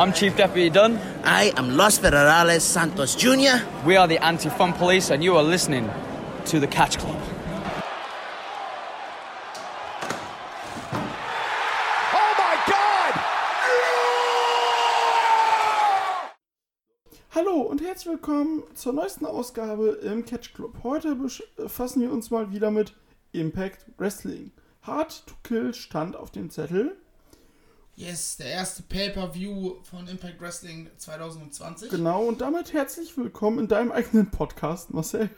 I'm Chief Deputy Dunn. I am Los Federales Santos Jr. We are the Anti Fun Police, and you are listening to the Catch Club. Oh my God! Hallo und herzlich willkommen zur neuesten Ausgabe im Catch Club. Heute befassen wir uns mal wieder mit Impact Wrestling. Hard to Kill stand auf dem Zettel. Yes, der erste Pay-Per-View von Impact Wrestling 2020. Genau, und damit herzlich willkommen in deinem eigenen Podcast, Marcel.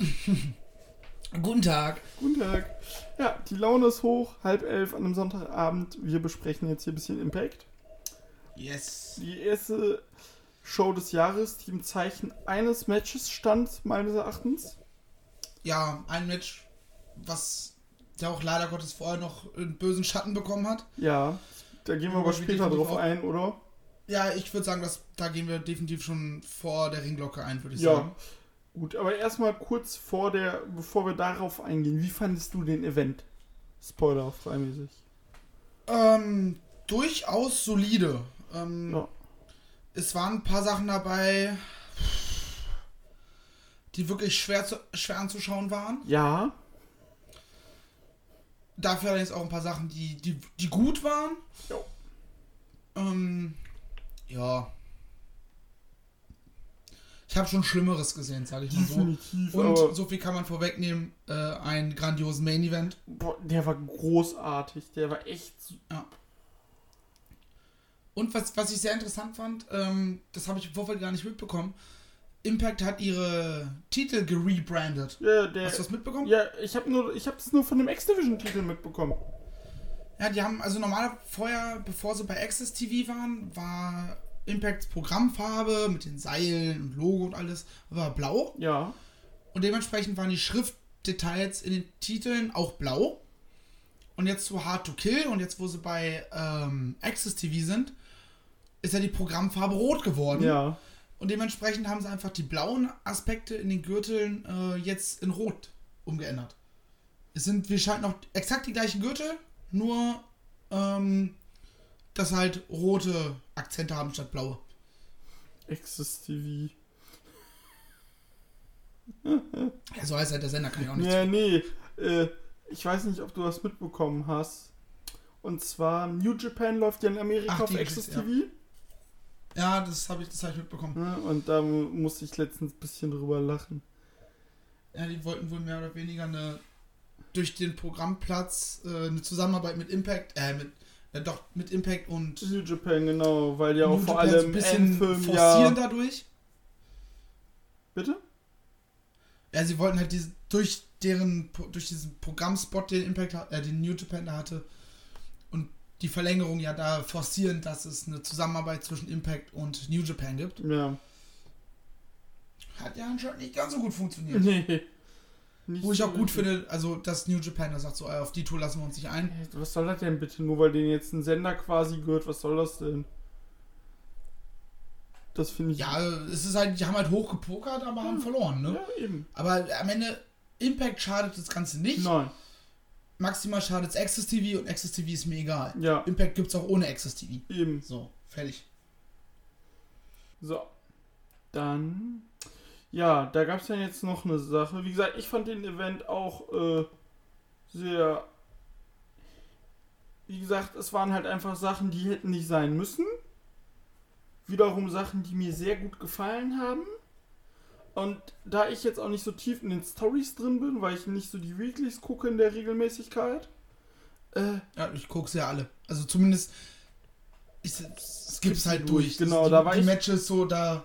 Guten Tag. Guten Tag. Ja, die Laune ist hoch, halb elf an einem Sonntagabend. Wir besprechen jetzt hier ein bisschen Impact. Yes. Die erste Show des Jahres, die im Zeichen eines Matches stand, meines Erachtens. Ja, ein Match, was der auch leider Gottes vorher noch einen bösen Schatten bekommen hat. Ja, da gehen wir aber später drauf ein, oder? Ja, ich würde sagen, dass, da gehen wir definitiv schon vor der Ringglocke ein, würde ich Ja. sagen. Gut, aber erstmal kurz vor der, bevor wir darauf eingehen, wie fandest du den Event? Spoiler freimäßig. Ähm, durchaus solide. Ähm, Ja. Es waren ein paar Sachen dabei, die wirklich schwer, zu, schwer anzuschauen waren. Ja, Dafür allerdings auch ein paar Sachen, die, die, die gut waren. Jo. Ähm, ja. Ich habe schon Schlimmeres gesehen, sage ich mal so. definitiv. Und so viel kann man vorwegnehmen, äh, einen grandiosen Main Event. boah, der war großartig. Der war echt. Ja. Und was, was ich sehr interessant fand, ähm, das habe ich im Vorfeld gar nicht mitbekommen. Impact hat ihre Titel gerebrandet. Ja, der, Hast du das mitbekommen? ja, ich habe nur, ich habe es nur von dem X-Division-Titel mitbekommen. Ja, die haben also normal vorher, bevor sie bei Access TV waren, war Impacts Programmfarbe mit den Seilen und Logo und alles war blau Ja, und dementsprechend waren die Schriftdetails in den Titeln auch blau. Und jetzt zu Hard to Kill und jetzt wo sie bei ähm, Access TV sind, ist ja die Programmfarbe rot geworden. ja. Und dementsprechend haben sie einfach die blauen Aspekte in den Gürteln äh, jetzt in rot umgeändert. Es sind, wir scheinen noch exakt die gleichen Gürtel, nur ähm, dass halt rote Akzente haben statt blaue. Access TV. Ja, so heißt halt der Sender, kann ich auch nicht. Ja, nee. Äh, ich weiß nicht, ob du das mitbekommen hast. Und zwar, New Japan läuft ja in Amerika Ach, auf Access Geschichte, TV. Ja, das habe ich, das hab ich mitbekommen. Ja, und da musste ich letztens ein bisschen drüber lachen. Ja, die wollten wohl mehr oder weniger eine durch den Programmplatz äh, eine Zusammenarbeit mit Impact, äh, mit, äh, doch, mit Impact und New Japan, genau, weil ja auch New vor Japan allem ein bisschen Anthem forcieren ja. dadurch. Bitte? Ja, sie wollten halt diese, durch deren, durch diesen Programmspot, den Impact, hat- äh, den New Japan da hatte die Verlängerung ja da forcieren, dass es eine Zusammenarbeit zwischen Impact und New Japan gibt. Ja. Hat ja anscheinend nicht ganz so gut funktioniert. Nee. Wo ich auch gut finde, also dass New Japan da sagt, so, auf die Tour lassen wir uns nicht ein. Was soll das denn bitte? Nur weil denen jetzt ein Sender quasi gehört, was soll das denn? Das finde ich. Ja, es ist halt, die haben halt hoch gepokert, aber haben verloren, ne? ja, eben. Aber am Ende, Impact schadet das Ganze nicht. Nein. Maximal schadet es Access TV und Access TV ist mir egal. Ja, Impact gibt's auch ohne Access TV. eben. So, fertig. So. Dann. Ja, da gab es ja jetzt noch eine Sache. Wie gesagt, ich fand den Event auch äh, sehr. Wie gesagt, es waren halt einfach Sachen, die hätten nicht sein müssen. Wiederum Sachen, die mir sehr gut gefallen haben. Und da ich jetzt auch nicht so tief in den Stories drin bin, weil ich nicht so die Weeklies gucke in der Regelmäßigkeit, äh, Ja, ich gucke ja alle. Also zumindest ich skipp's halt durch. Genau, die, da war die ich- Matches so, da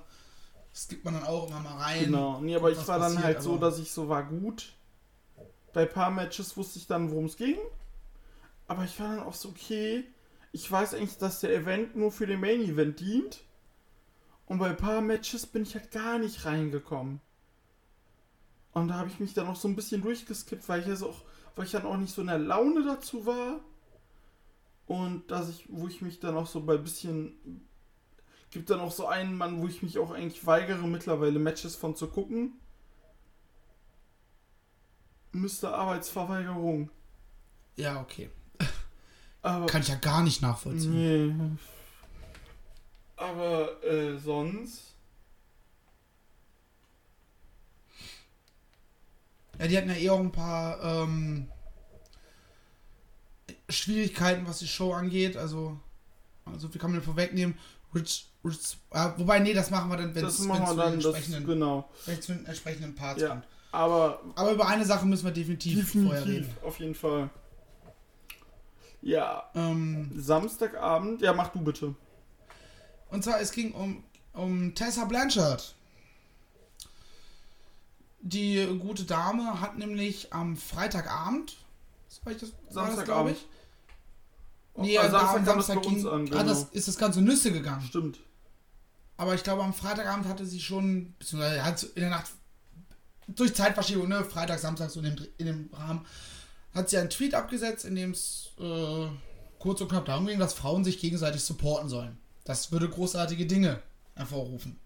skippt man dann auch immer mal rein. Genau, nee, aber ich war dann passiert, halt so, aber- dass ich so war gut. Bei ein paar Matches wusste ich dann, worum es ging. Aber ich war dann auch so, okay, ich weiß eigentlich, dass der Event nur für den Main Event dient. Und bei ein paar Matches bin ich halt gar nicht reingekommen. Und da habe ich mich dann auch so ein bisschen durchgeskippt, weil ich ja so auch, weil ich dann auch nicht so in der Laune dazu war. Und dass ich, wo ich mich dann auch so bei ein bisschen Gibt dann auch so einen Mann, wo ich mich auch eigentlich weigere, mittlerweile Matches von zu gucken. Müsste Arbeitsverweigerung. Ja, okay. Aber. Kann ich ja gar nicht nachvollziehen. Nee. Aber äh, sonst. Ja, die hatten ja eh auch ein paar ähm, Schwierigkeiten, was die Show angeht. Also, also viel kann man vorwegnehmen. Rich, Rich, äh, wobei, nee, das machen wir dann, wenn es zu den entsprechenden, genau. den entsprechenden Parts Ja. kommt. Aber Aber über eine Sache müssen wir definitiv, vorher definitiv, reden. auf jeden Fall. Ja, Ähm, Samstagabend, ja, mach du bitte. Und zwar, es ging um, um Tessa Blanchard. Die gute Dame hat nämlich am Freitagabend, ich das, war das glaube Samstagabend. ich, Nee, da Samstag Samstag uns ging, an, ah, genau. das, ist das Ganze Nüsse gegangen. Stimmt. Aber ich glaube, am Freitagabend hatte sie schon, beziehungsweise hat sie in der Nacht, durch Zeitverschiebung, ne, Freitag, Samstag, so in dem, in dem Rahmen, hat sie einen Tweet abgesetzt, in dem es äh, kurz und knapp darum ging, dass Frauen sich gegenseitig supporten sollen. Das würde großartige Dinge hervorrufen.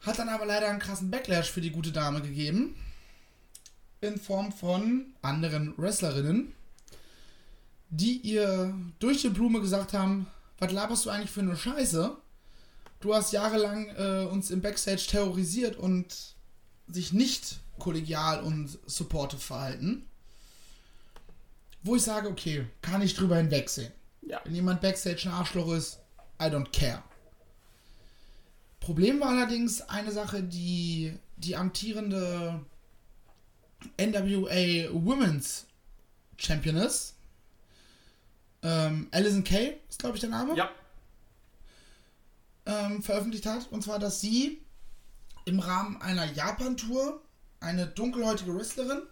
Hat dann aber leider einen krassen Backlash für die gute Dame gegeben. In Form von anderen Wrestlerinnen, die ihr durch die Blume gesagt haben, was laberst du eigentlich für eine Scheiße? Du hast jahrelang äh, uns im Backstage terrorisiert und sich nicht kollegial und supportive verhalten. Wo ich sage, okay, kann ich drüber hinwegsehen. Ja. Wenn jemand Backstage ein Arschloch ist, I don't care. Problem war allerdings eine Sache, die die amtierende NWA Women's Championess, ähm, Alison Kay, ist glaube ich der Name, Ja. ähm, veröffentlicht hat. Und zwar, dass sie im Rahmen einer Japan-Tour eine dunkelhäutige Wrestlerin,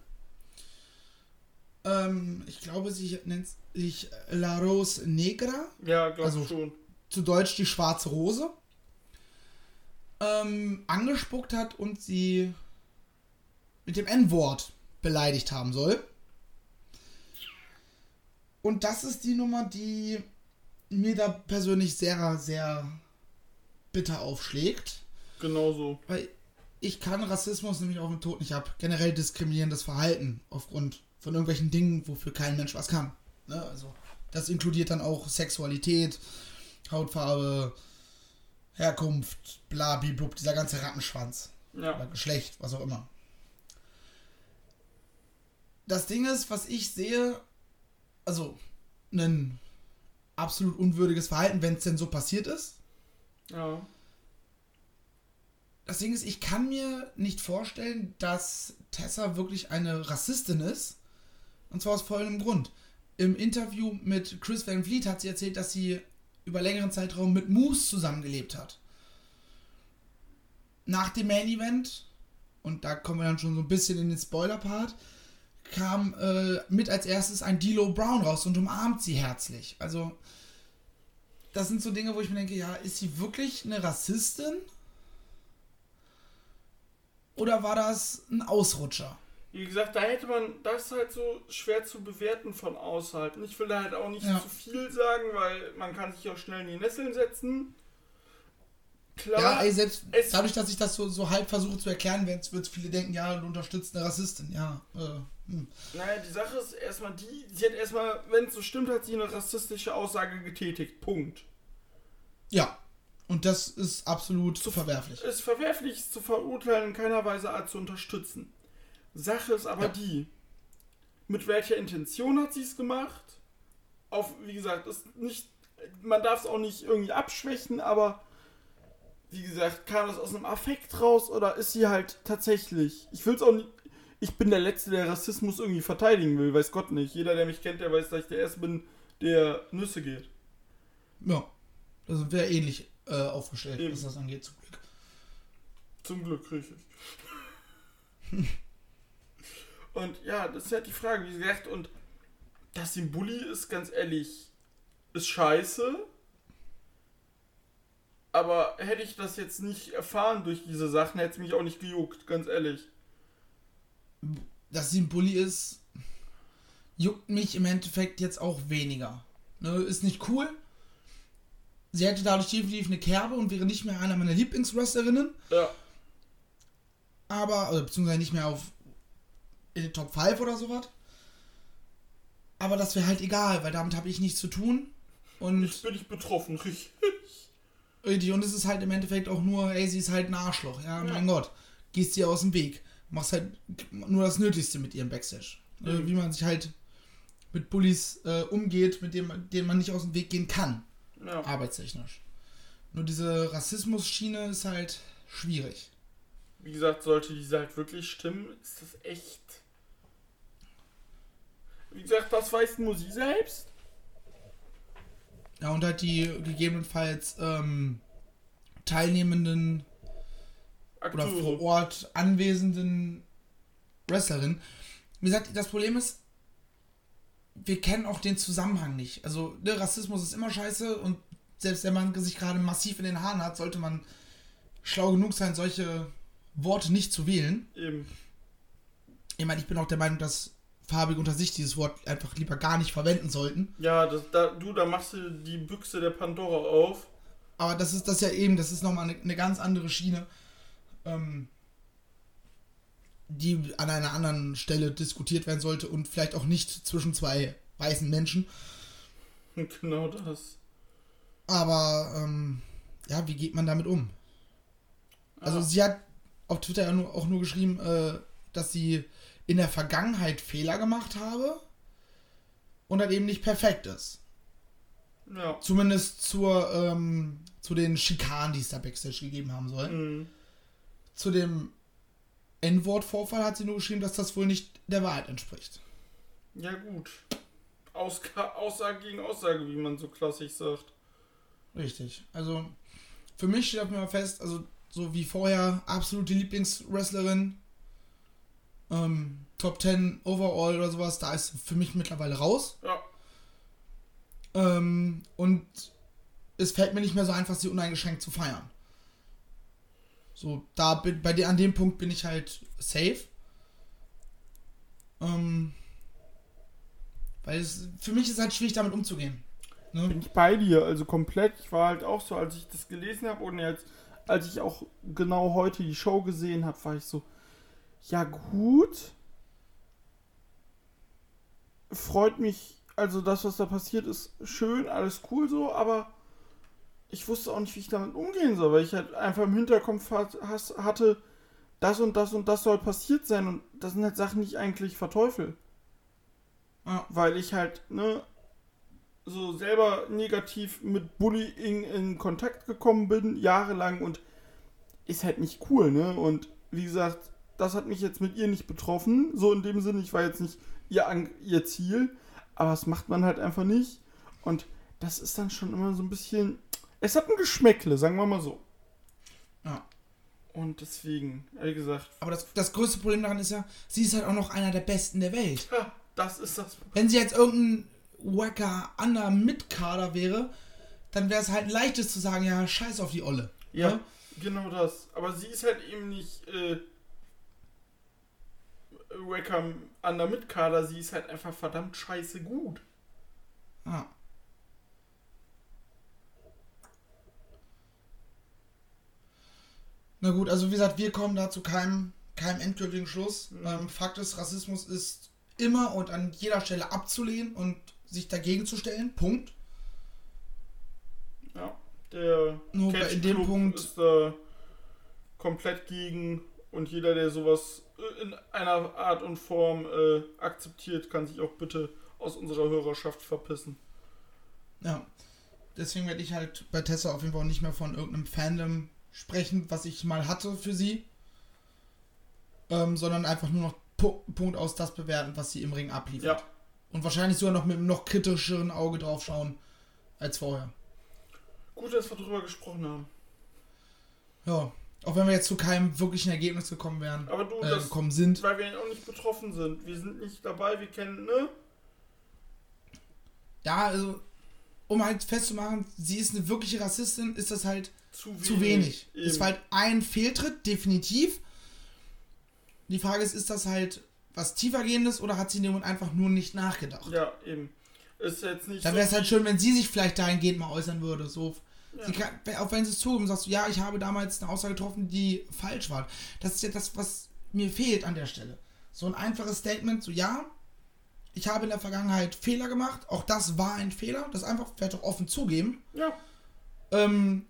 ähm, ich glaube, sie nennt sich La Rose Negra, Ja, glaub Also- schon. zu Deutsch die schwarze Rose, ähm, angespuckt hat und sie mit dem N-Wort beleidigt haben soll. Und das ist die Nummer, die mir da persönlich sehr, sehr bitter aufschlägt. Genauso. Weil ich kann Rassismus nämlich auf den Tod nicht ab. Generell diskriminierendes Verhalten aufgrund von irgendwelchen Dingen, wofür kein Mensch was kann. Ne? Also, das inkludiert dann auch Sexualität, Hautfarbe, Herkunft, bla, blub, dieser ganze Rattenschwanz. Oder Ja. Geschlecht, was auch immer. Das Ding ist, was ich sehe, also ein absolut unwürdiges Verhalten, wenn es denn so passiert ist. Ja. Das Ding ist, ich kann mir nicht vorstellen, dass Tessa wirklich eine Rassistin ist. Und zwar aus folgendem Grund. Im Interview mit Chris Van Vliet hat sie erzählt, dass sie über längeren Zeitraum mit Moose zusammengelebt hat. Nach dem Main Event, und da kommen wir dann schon so ein bisschen in den Spoiler-Part, kam äh, mit als erstes ein D'Lo Brown raus und umarmt sie herzlich. Also, das sind so Dinge, wo ich mir denke, ja, ist sie wirklich eine Rassistin? Oder war das ein Ausrutscher? Wie gesagt, da hätte man das halt so schwer zu bewerten von außerhalb. Ich will da halt auch nicht Ja. zu viel sagen, weil man kann sich auch schnell in die Nesseln setzen. Klar, Ja, ey, selbst dadurch, dass ich das so, so halb versuche zu erklären, wird es viele denken, ja, du unterstützt eine Rassistin. Ja, äh, hm. naja, die Sache ist erstmal die, sie hat erstmal, wenn es so stimmt, hat sie eine rassistische Aussage getätigt. Punkt. ja. Und das ist absolut verwerflich. Es ist verwerflich es zu verurteilen, in keiner Weise Art zu unterstützen. Sache ist aber Ja. die, mit welcher Intention hat sie es gemacht? Auf, wie gesagt, ist nicht, man darf es auch nicht irgendwie abschwächen, aber wie gesagt, kam das aus einem Affekt raus oder ist sie halt tatsächlich? Ich will es auch nicht. Ich bin der Letzte, der Rassismus irgendwie verteidigen will, weiß Gott nicht. Jeder, der mich kennt, der weiß, dass ich der Erste bin, der Nüsse geht. Ja. Da sind wir ähnlich äh, aufgestellt, Eben. was das angeht, zum Glück. Zum Glück, richtig. und ja, das ist halt die Frage, wie gesagt, und dass sie ein Bully ist, ganz ehrlich, ist scheiße. Aber hätte ich das jetzt nicht erfahren durch diese Sachen, hätte es mich auch nicht gejuckt, ganz ehrlich. Dass sie ein Bully ist, juckt mich im Endeffekt jetzt auch weniger. Ne, ist nicht cool. Sie hätte dadurch definitiv eine Kerbe und wäre nicht mehr einer meiner Lieblingswrestlerinnen. Ja, aber, oder beziehungsweise nicht mehr auf in den Top 5 oder sowas. Aber das wäre halt egal, weil damit habe ich nichts zu tun. Und ich bin nicht betroffen, richtig. Richtig, und es ist halt im Endeffekt auch nur, ey, sie ist halt ein Arschloch, ja, mein Gott. Gehst dir aus dem Weg. Machst halt nur das Nötigste mit ihrem Backstage. Äh, wie man sich halt mit Bullies äh, umgeht, mit dem, denen man nicht aus dem Weg gehen kann, Ja. arbeitstechnisch. Nur diese Rassismus-Schiene ist halt schwierig. Wie gesagt, sollte diese halt wirklich stimmen, ist das echt. Wie gesagt, das weiß nur sie selbst. Ja, und halt die gegebenenfalls ähm, teilnehmenden oder vor Akteure. Ort anwesenden Wrestlerin. Wie gesagt, das Problem ist, wir kennen auch den Zusammenhang nicht. Also, ne, Rassismus ist immer scheiße und selbst wenn man sich gerade massiv in den Haaren hat, sollte man schlau genug sein, solche Worte nicht zu wählen. Eben. Ich meine, ich bin auch der Meinung, dass farbig unter sich dieses Wort einfach lieber gar nicht verwenden sollten. Ja, das, da, du, da machst du die Büchse der Pandora auf. Aber das ist das ja eben, das ist nochmal eine, eine ganz andere Schiene, ähm, die an einer anderen Stelle diskutiert werden sollte und vielleicht auch nicht zwischen zwei weißen Menschen. Genau das. Aber ähm, ja, wie geht man damit um? Also Ah. sie hat auf Twitter ja nur, auch nur geschrieben, äh, dass sie in der Vergangenheit Fehler gemacht habe und dann eben nicht perfekt ist. Ja. Zumindest zur, ähm, zu den Schikanen, die es da Backstage gegeben haben soll. Mhm. Zu dem N-Wort-Vorfall hat sie nur geschrieben, dass das wohl nicht der Wahrheit entspricht. Ja, gut. Auska Aussage gegen Aussage, wie man so klassisch sagt. Richtig. Also, für mich steht auf Fall fest, also so wie vorher, absolute Lieblingswrestlerin. Ähm, Top 10 Overall oder sowas, da ist für mich mittlerweile raus. Ja. Ähm, und es fällt mir nicht mehr so einfach, sie uneingeschränkt zu feiern. So, da bin, bei der, an dem Punkt bin ich halt safe. Ähm, weil es, für mich ist halt schwierig, damit umzugehen. Ne? Bin ich bei dir, also komplett. Ich war halt auch so, als ich das gelesen habe und jetzt, als ich auch genau heute die Show gesehen habe, war ich so, ja gut. Freut mich, also das, was da passiert ist, schön, alles cool so, aber ich wusste auch nicht, wie ich damit umgehen soll, weil ich halt einfach im Hinterkopf hat, hatte, das und das und das soll passiert sein und das sind halt Sachen, die ich eigentlich verteufel. Ja. Weil ich halt, ne, so selber negativ mit Bullying in Kontakt gekommen bin, jahrelang und ist halt nicht cool, ne? Und wie gesagt, das hat mich jetzt mit ihr nicht betroffen, so in dem Sinne, ich war jetzt nicht ihr, ihr Ziel, aber das macht man halt einfach nicht und das ist dann schon immer so ein bisschen, es hat ein Geschmäckle, sagen wir mal so. Ja. Und deswegen, wie gesagt, Aber das, das größte Problem daran ist ja, sie ist halt auch noch einer der Besten der Welt. ja, das ist das. Wenn sie jetzt irgendein wacker Under Mitkader wäre, dann wäre es halt leichtes zu sagen, ja, scheiß auf die Olle. Ja, Ne? genau das. Aber sie ist halt eben nicht äh, Wacker an der Mitkader, sie ist halt einfach verdammt scheiße gut. Ja. Na gut, also wie gesagt, wir kommen da zu keinem, keinem endgültigen Schluss. Ähm, Fakt ist, Rassismus ist immer und an jeder Stelle abzulehnen und sich dagegen zu stellen. Punkt. Ja, der Nur Catch in dem Club Punkt- ist da komplett gegen und jeder, der sowas äh, in einer Art und Form äh, akzeptiert, kann sich auch bitte aus unserer Hörerschaft verpissen. Ja. Deswegen werde ich halt bei Tessa auf jeden Fall nicht mehr von irgendeinem Fandom sprechen, was ich mal hatte für sie. Ähm, sondern einfach nur noch Pu Punkt aus das bewerten, was sie im Ring abliefert. Ja, Und wahrscheinlich sogar noch mit einem noch kritischeren Auge drauf schauen als vorher. gut, dass wir drüber gesprochen haben. Ja. Auch wenn wir jetzt zu keinem wirklichen Ergebnis gekommen wären, Aber du, äh, das, gekommen sind. weil wir auch nicht betroffen sind. Wir sind nicht dabei, wir kennen, ne? Ja, also, um halt festzumachen, sie ist eine wirkliche Rassistin, ist das halt Zu wenig. zu wenig. Es war halt ein Fehltritt, definitiv. Die Frage ist, ist das halt was tiefergehendes oder hat sie in dem Moment einfach nur nicht nachgedacht? Ja, eben. Ist jetzt nicht Dann so wäre es halt wie- schön, wenn sie sich vielleicht dahingehend mal äußern würde. So, Ja. kann, auch wenn sie es zugeben, sagst du, ja, ich habe damals eine Aussage getroffen, die falsch war. Das ist ja das, was mir fehlt an der Stelle. So ein einfaches Statement, so ja, ich habe in der Vergangenheit Fehler gemacht, auch das war ein Fehler, das einfach vielleicht auch offen zugeben. Ja, Ähm,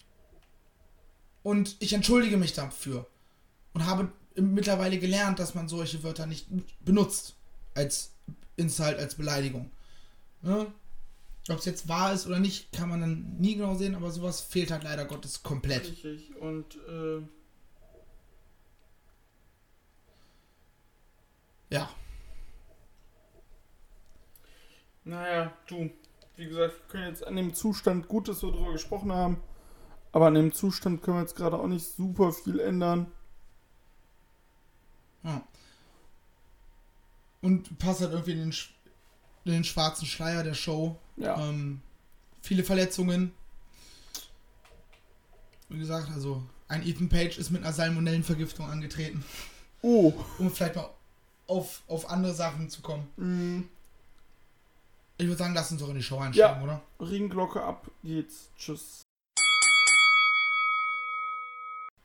Und ich entschuldige mich dafür. Und habe mittlerweile gelernt, dass man solche Wörter nicht benutzt. Als Insult, als Beleidigung. Ne? Ob es jetzt wahr ist oder nicht, kann man dann nie genau sehen, aber sowas fehlt halt leider Gottes komplett. Richtig. Und äh, Ja. naja, du. Wie gesagt, wir können jetzt an dem Zustand, gut, dass wir darüber gesprochen haben, aber an dem Zustand können wir jetzt gerade auch nicht super viel ändern. ja. Und passt halt irgendwie in den, sch- den schwarzen Schleier der Show. Ja. Ähm, viele Verletzungen. Wie gesagt, also ein Ethan Page ist mit einer Salmonellenvergiftung angetreten, Oh. um vielleicht mal auf, auf andere Sachen zu kommen. Mm, Ich würde sagen, lass uns doch in die Show einsteigen, Ja. oder? Ringglocke ab geht's. Tschüss.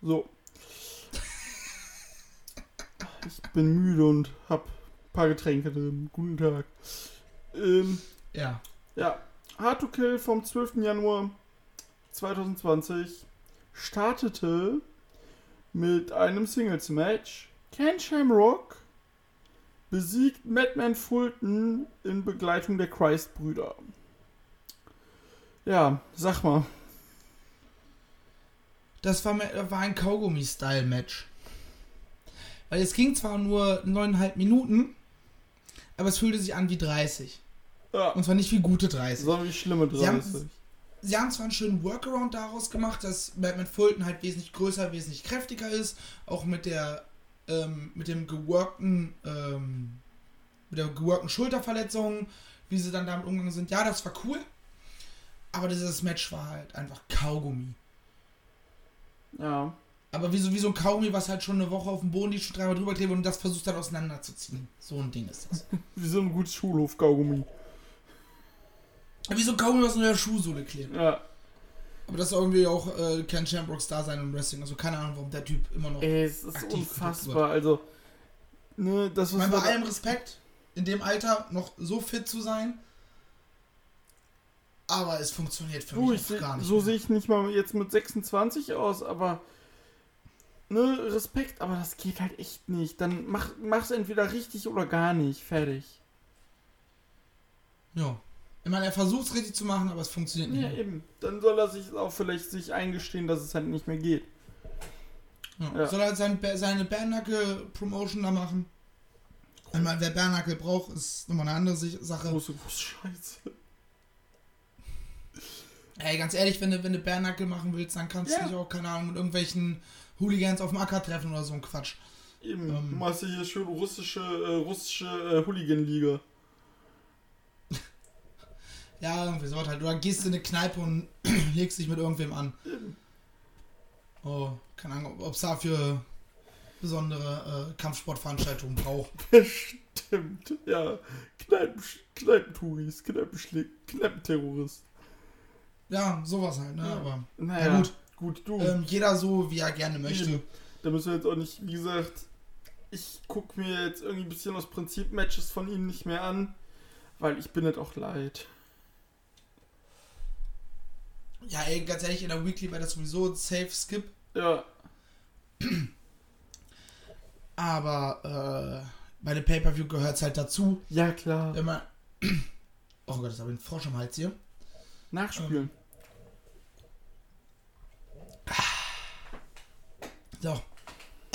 So. Ich bin müde und hab ein paar Getränke drin. Guten Tag. Ähm, Ja. ja. Hard to Kill vom 12. Januar 2020 startete mit einem Singles-Match. Ken Shamrock besiegt Madman Fulton in Begleitung der Christ-Brüder. Ja, sag mal. Das war, war ein Kaugummi-Style-Match. Weil es ging zwar nur neuneinhalb Minuten, aber es fühlte sich an wie 30. Ja, Und zwar nicht wie gute 30. so wie schlimme Sie haben- 30. Sie haben zwar einen schönen Workaround daraus gemacht, dass Batman Fulton halt wesentlich größer, wesentlich kräftiger ist, auch mit der ähm, mit dem geworkten ähm, mit der geworkten Schulterverletzung, wie sie dann damit umgegangen sind. Ja, das war cool, aber dieses Match war halt einfach Kaugummi. Ja. Aber wie so, wie so ein Kaugummi, was halt schon eine Woche auf dem Boden liegt, schon dreimal drüber klebt und das versucht dann auseinanderzuziehen. So ein Ding ist das. Wie so ein gutes Schulhof-Kaugummi. Wie so ein Kaugummi, was in der Schuhsohle klebt. Ja. Aber das ist irgendwie auch äh, Ken Shamrocks Dasein im Wrestling. Also keine Ahnung, warum der Typ immer noch. Ey, es ist aktiv unfassbar. Also, ne, das Ich was meine, bei allem Respekt, in dem Alter noch so fit zu sein. Aber es funktioniert für Du, mich ich seh, gar nicht. so sehe ich nicht mal jetzt mit 26 aus, aber ne, Respekt, aber das geht halt echt nicht. Dann mach, mach's entweder richtig oder gar nicht. Fertig. Ja. Ich meine, er versucht es richtig zu machen, aber es funktioniert nicht. Ja, eben. Dann soll er sich auch vielleicht sich eingestehen, dass es halt nicht mehr geht. Ja. Ja. Soll er halt sein, seine Bärnacke-Promotion da machen? Ich meine, wer Bärnacke braucht, ist nochmal eine andere Sache. Große, große Scheiße. Ey, ganz ehrlich, wenn du, wenn du Bärnacke machen willst, dann kannst Ja. du dich auch, keine Ahnung, mit irgendwelchen Hooligans auf dem Acker treffen oder so ein Quatsch. Eben. Ähm. du machst hier schön russische, äh, russische äh, Hooligan-Liga. Ja, irgendwie so halt. Oder gehst in eine Kneipe und legst dich mit irgendwem an. Oh, keine Ahnung, ob es dafür besondere äh, Kampfsportveranstaltungen braucht. Stimmt. Ja. Kneipen, Kneipentouris, Kneipenschläg, Kneipenterrorist. Ja, sowas halt, ne? Ja. Aber Naja, Ja, gut. Gut, du. ähm, jeder so, wie er gerne möchte. Da müssen wir jetzt auch nicht, wie gesagt, ich gucke mir jetzt irgendwie ein bisschen aus Prinzip Matches von ihm nicht mehr an, weil ich bin nicht auch leid. Ja, ey, ganz ehrlich, in der Weekly wäre das sowieso ein Safe Skip. Ja, Aber äh, bei dem Pay-Per-View gehört es halt dazu, ja klar. wenn man. Oh Gott, das habe ich einen Frosch am Hals hier. Nachspielen. So.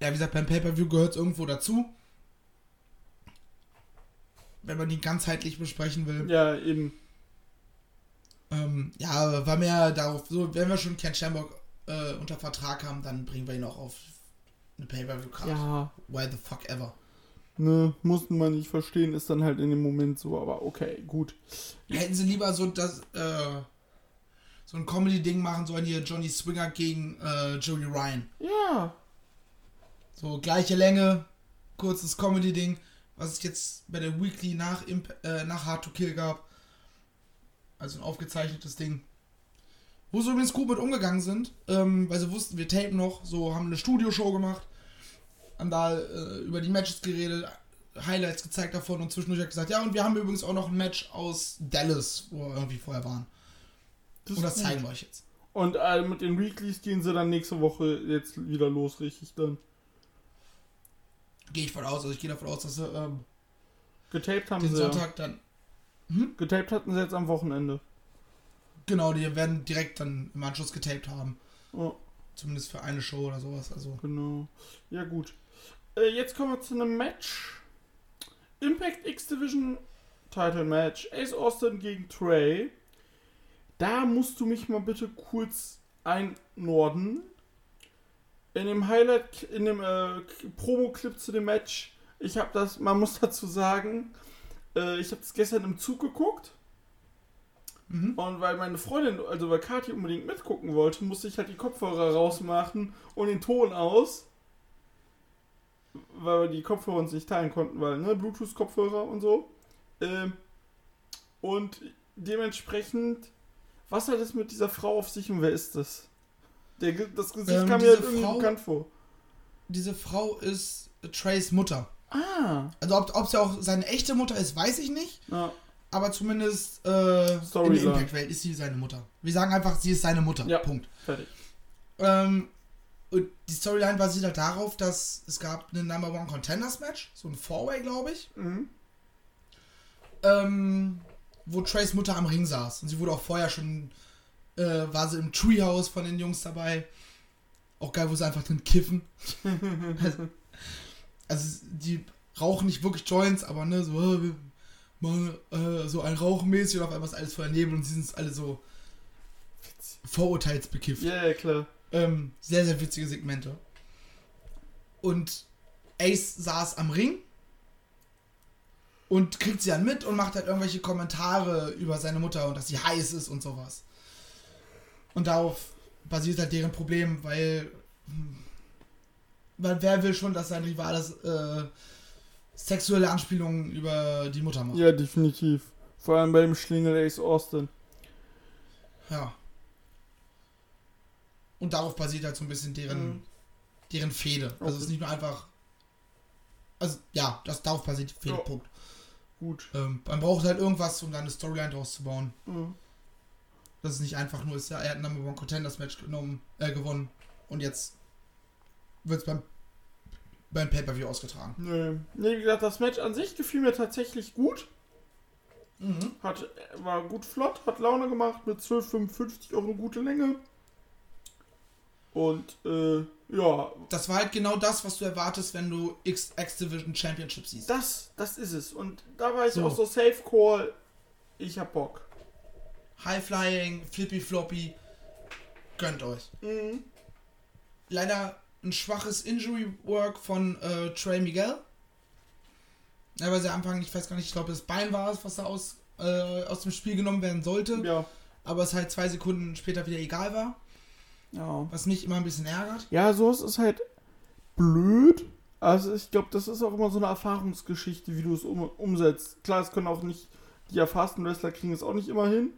ja, wie gesagt, beim Pay-Per-View gehört es irgendwo dazu. Wenn man ihn ganzheitlich besprechen will. Ja, eben. Ähm, ja, war mehr darauf, so, wenn wir schon Ken Shamrock äh, unter Vertrag haben, dann bringen wir ihn auch auf eine Pay-Per-View-Card. Ja, Why the fuck ever. ne, mussten man nicht verstehen, ist dann halt in dem Moment so, aber okay, gut. Hätten sie lieber so das, äh, so ein Comedy-Ding machen sollen, hier Johnny Swinger gegen äh, Joey Ryan. Ja, So gleiche Länge, kurzes Comedy-Ding, was es jetzt bei der Weekly nach, Imp äh, nach Hard to Kill gab. Also ein aufgezeichnetes Ding. Wo sie übrigens gut mit umgegangen sind, ähm, weil sie wussten, wir tapen noch, so haben eine Studioshow gemacht, haben da äh, über die Matches geredet, Highlights gezeigt davon und zwischendurch hat gesagt, ja, und wir haben übrigens auch noch ein Match aus Dallas, wo wir irgendwie vorher waren. das Und das zeigen wir euch jetzt. Und äh, mit den Weeklies gehen sie dann nächste Woche jetzt wieder los, richtig dann. Gehe ich von aus. Also ich gehe davon aus, dass sie ähm, Getaped haben den sie ja. Sonntag dann. Getaped hatten sie jetzt am Wochenende. Genau, die werden direkt dann im Anschluss getaped haben. Oh, Zumindest für eine Show oder sowas. Also. genau. Ja, gut. Äh, jetzt kommen wir zu einem Match. Impact X Division Title Match. Ace Austin gegen Trey. Da musst du mich mal bitte kurz einnorden. In dem Highlight, in dem äh, Promo-Clip zu dem Match, ich habe das, man muss dazu sagen, äh, ich habe es gestern im Zug geguckt. Mhm. Und weil meine Freundin, also weil Kathi unbedingt mitgucken wollte, musste ich halt die Kopfhörer rausmachen und den Ton aus. Weil wir die Kopfhörer uns nicht teilen konnten, weil, ne, Bluetooth-Kopfhörer und so. Ähm, und dementsprechend, was hat es mit dieser Frau auf sich und wer ist das? Der, das Gesicht Ähm, kam mir halt irgendwie Frau- bekannt vor. Diese Frau ist Treys Mutter. Ah, Also ob, ob sie auch seine echte Mutter ist, weiß ich nicht. ja, Aber zumindest äh, in der. Impact-Welt ist sie seine Mutter. Wir sagen einfach, sie ist seine Mutter. Ja. Punkt. fertig. Ähm, und die Storyline basiert halt darauf, dass es gab ein Number One Contenders Match, so ein Four-Way, glaube ich, Mhm. ähm, wo Trays Mutter am Ring saß. Und sie wurde auch vorher schon, äh, war sie im Treehouse von den Jungs dabei. Auch geil, wo sie einfach drin kiffen. also, also die rauchen nicht wirklich Joints, aber ne, so, äh, machen, äh, so ein Rauchmäßig und auf einmal ist alles voller Nebel und sie sind alle so vorurteilsbekifft. Ja, ja, klar. Ähm, sehr, sehr witzige Segmente. Und Ace saß am Ring und kriegt sie dann mit und macht halt irgendwelche Kommentare über seine Mutter und dass sie heiß ist und sowas. Und darauf basiert halt deren Problem, weil, hm, weil wer will schon, dass sein Rivale äh, sexuelle Anspielungen über die Mutter macht. Ja, definitiv. Vor allem beim Schlingel Ace Austin. Ja. Und darauf basiert halt so ein bisschen deren, Mhm. deren Fehde. Also es ist nicht nur einfach. Also ja, das darauf basiert die Fehde. Ja. Punkt. Gut. Ähm, man braucht halt irgendwas, um dann eine Storyline draus zu bauen. Mhm. Dass es nicht einfach nur ist, ja, er hat ein Number One Contenders Match genommen, äh, gewonnen und jetzt wird es beim, beim Pay-Per-View ausgetragen. Nee. nee, wie gesagt, das Match an sich gefiel mir tatsächlich gut. Mhm. Hat, war gut flott, hat Laune gemacht, mit 12,55 auch eine gute Länge. Und, äh, ja, Das war halt genau das, was du erwartest, wenn du X, X-Division Championship siehst. das, das ist es. Und da war ich So. auch so Safe Call. Ich hab Bock. High Flying, Flippy Floppy, gönnt euch. Mhm. leider ein schwaches Injury Work von äh, Trey Miguel. Ja, weil sie am Anfang, ich weiß gar nicht, ich glaube, das Bein war es, was da aus, äh, aus dem Spiel genommen werden sollte. Ja. Aber es halt zwei Sekunden später wieder egal war. Ja. Was mich immer ein bisschen ärgert. Ja, sowas ist halt blöd. Also ich glaube, das ist auch immer so eine Erfahrungsgeschichte, wie du es um, umsetzt. Klar, es können auch nicht, die erfassten Wrestler kriegen es auch nicht immer hin.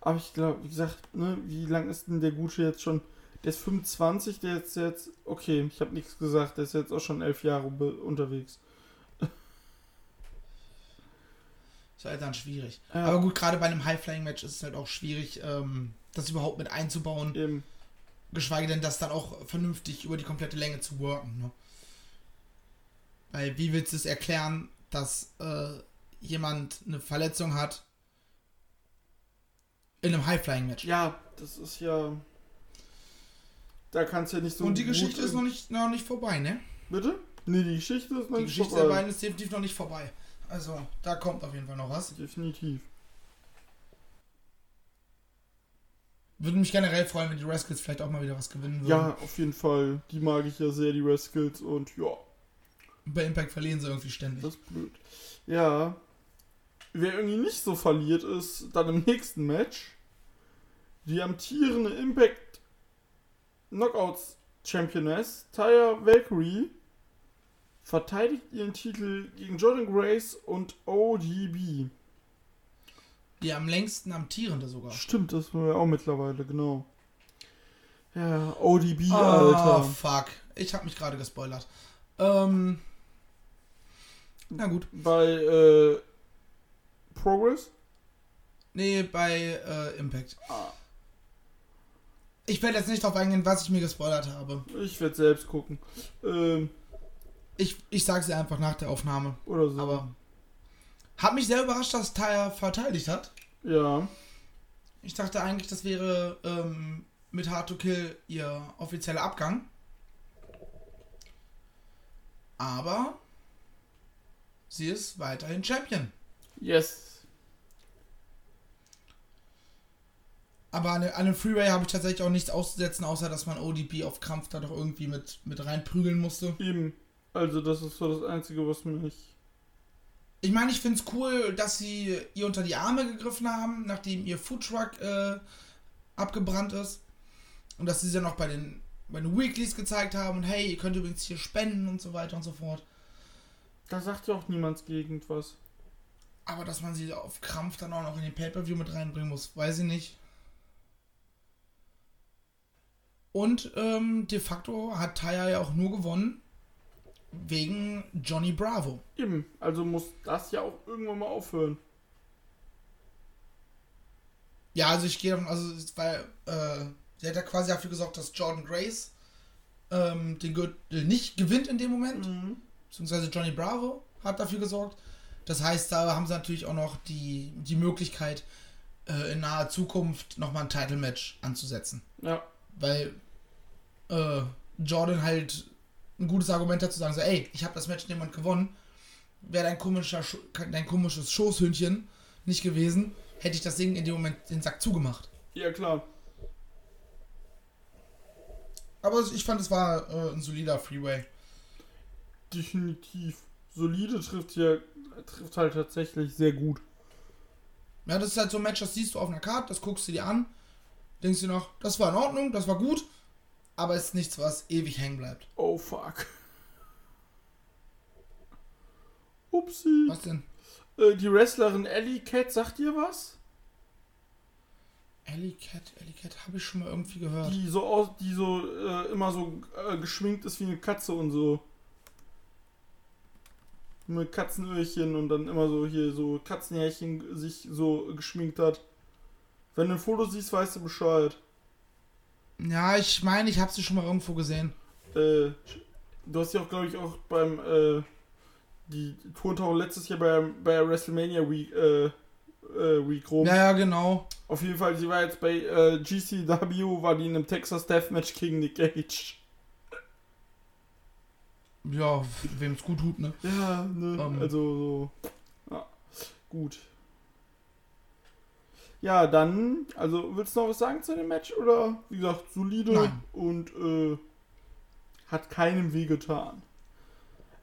Aber ich glaube, wie gesagt, ne, wie lang ist denn der Gute jetzt schon? Der ist 25, der ist jetzt, okay, ich habe nichts gesagt, der ist jetzt auch schon elf Jahre unterwegs. Ist halt dann schwierig. Ja. Aber gut, gerade bei einem High-Flying-Match ist es halt auch schwierig, ähm, das überhaupt mit einzubauen. Eben. Geschweige denn, das dann auch vernünftig über die komplette Länge zu worken. Ne? Weil, wie willst du es erklären, dass äh, jemand eine Verletzung hat in einem High-Flying-Match? Ja, das ist ja. Da kannst du ja nicht so. Und die Geschichte ist noch nicht, noch nicht vorbei, ne? Bitte? Nee, die Geschichte ist noch Die nicht Geschichte vorbei. der beiden ist definitiv noch nicht vorbei. Also, da kommt auf jeden Fall noch was. Definitiv. Würde mich generell freuen, wenn die Rascals vielleicht auch mal wieder was gewinnen würden. Ja, auf jeden Fall. Die mag ich ja sehr, die Rascals. Und ja, Bei Impact verlieren sie irgendwie ständig. das ist blöd. Ja. Wer irgendwie nicht so verliert, ist dann im nächsten Match die amtierende Impact Knockouts Championess, Taya Valkyrie, verteidigt ihren Titel gegen Jordan Grace und ODB. Die am längsten amtierende sogar. Stimmt, das war ja auch mittlerweile, genau. Ja, ODB, Ah, Alter. fuck. Ich habe mich gerade gespoilert. Ähm. Na gut. Bei äh, Progress? Nee, bei äh, Impact. Ich werde jetzt nicht darauf eingehen, was ich mir gespoilert habe. Ich werde selbst gucken. Ähm, Ich, ich sage sie einfach nach der Aufnahme. oder so. Aber hat mich sehr überrascht, dass Taya verteidigt hat. ja. Ich dachte eigentlich, das wäre ähm, mit Hard to Kill ihr offizieller Abgang. Aber sie ist weiterhin Champion. Yes. Aber an, an einem Freeway habe ich tatsächlich auch nichts auszusetzen, außer dass man ODP auf Krampf da doch irgendwie mit, mit reinprügeln musste. Eben. Also, das ist so das Einzige, was mich. Ich meine, ich finde es cool, dass sie ihr unter die Arme gegriffen haben, nachdem ihr Foodtruck äh, abgebrannt ist. Und dass sie sie dann auch bei den, bei den Weeklies gezeigt haben und hey, ihr könnt übrigens hier spenden und so weiter und so fort. Da sagt ja auch niemands Gegend was. Aber dass man sie auf Krampf dann auch noch in den Pay-Per-View mit reinbringen muss, weiß ich nicht. Und ähm, de facto hat Taya ja auch nur gewonnen wegen Johnny Bravo. Eben. Also muss das ja auch irgendwann mal aufhören. Ja, also ich gehe davon, also war, äh, sie hat ja quasi dafür gesorgt, dass Jordan Grace ähm, den Gürtel nicht gewinnt in dem Moment. Beziehungsweise Johnny Bravo hat dafür gesorgt. Das heißt, da haben sie natürlich auch noch die, die Möglichkeit, äh, in naher Zukunft nochmal ein Title-Match anzusetzen. Ja. Weil äh, Jordan halt ein gutes Argument hat zu sagen, so, ey, ich habe das Match Moment gewonnen. Wäre dein, komischer, dein komisches Schoßhündchen nicht gewesen, hätte ich das Ding in dem Moment den Sack zugemacht. Ja, klar. Aber ich fand, es war äh, ein solider Freeway. Definitiv. Solide trifft hier, trifft halt tatsächlich sehr gut. Ja, das ist halt so ein Match, das siehst du auf einer Karte, das guckst du dir an, denkst dir noch, das war in Ordnung, das war gut, aber es ist nichts, was ewig hängen bleibt. Oh fuck. Upsi. Was denn? Äh, die Wrestlerin Ellie Cat sagt dir was? Alley Cat, Alley Cat, habe ich schon mal irgendwie gehört. Die so aus, die so äh, immer so äh, geschminkt ist wie eine Katze und so. Mit Katzenöhrchen und dann immer so hier so Katzenhärchen sich so geschminkt hat. Wenn du ein Foto siehst, weißt du Bescheid. Ja, ich meine, ich habe sie schon mal irgendwo gesehen. Äh, du hast ja auch, glaube ich, auch beim äh, die Tontau letztes Jahr bei, bei WrestleMania Week, äh, äh, Week rum. Ja, ja, genau. Auf jeden Fall, sie war jetzt bei äh, GCW, war die in einem Texas Deathmatch gegen Nick Cage. Ja, wem es gut tut, ne? Ja, ne, Ähm. also so. Ja, gut. Ja, dann, also willst du noch was sagen zu dem Match oder wie gesagt, solide Nein. und äh, hat keinem weh getan.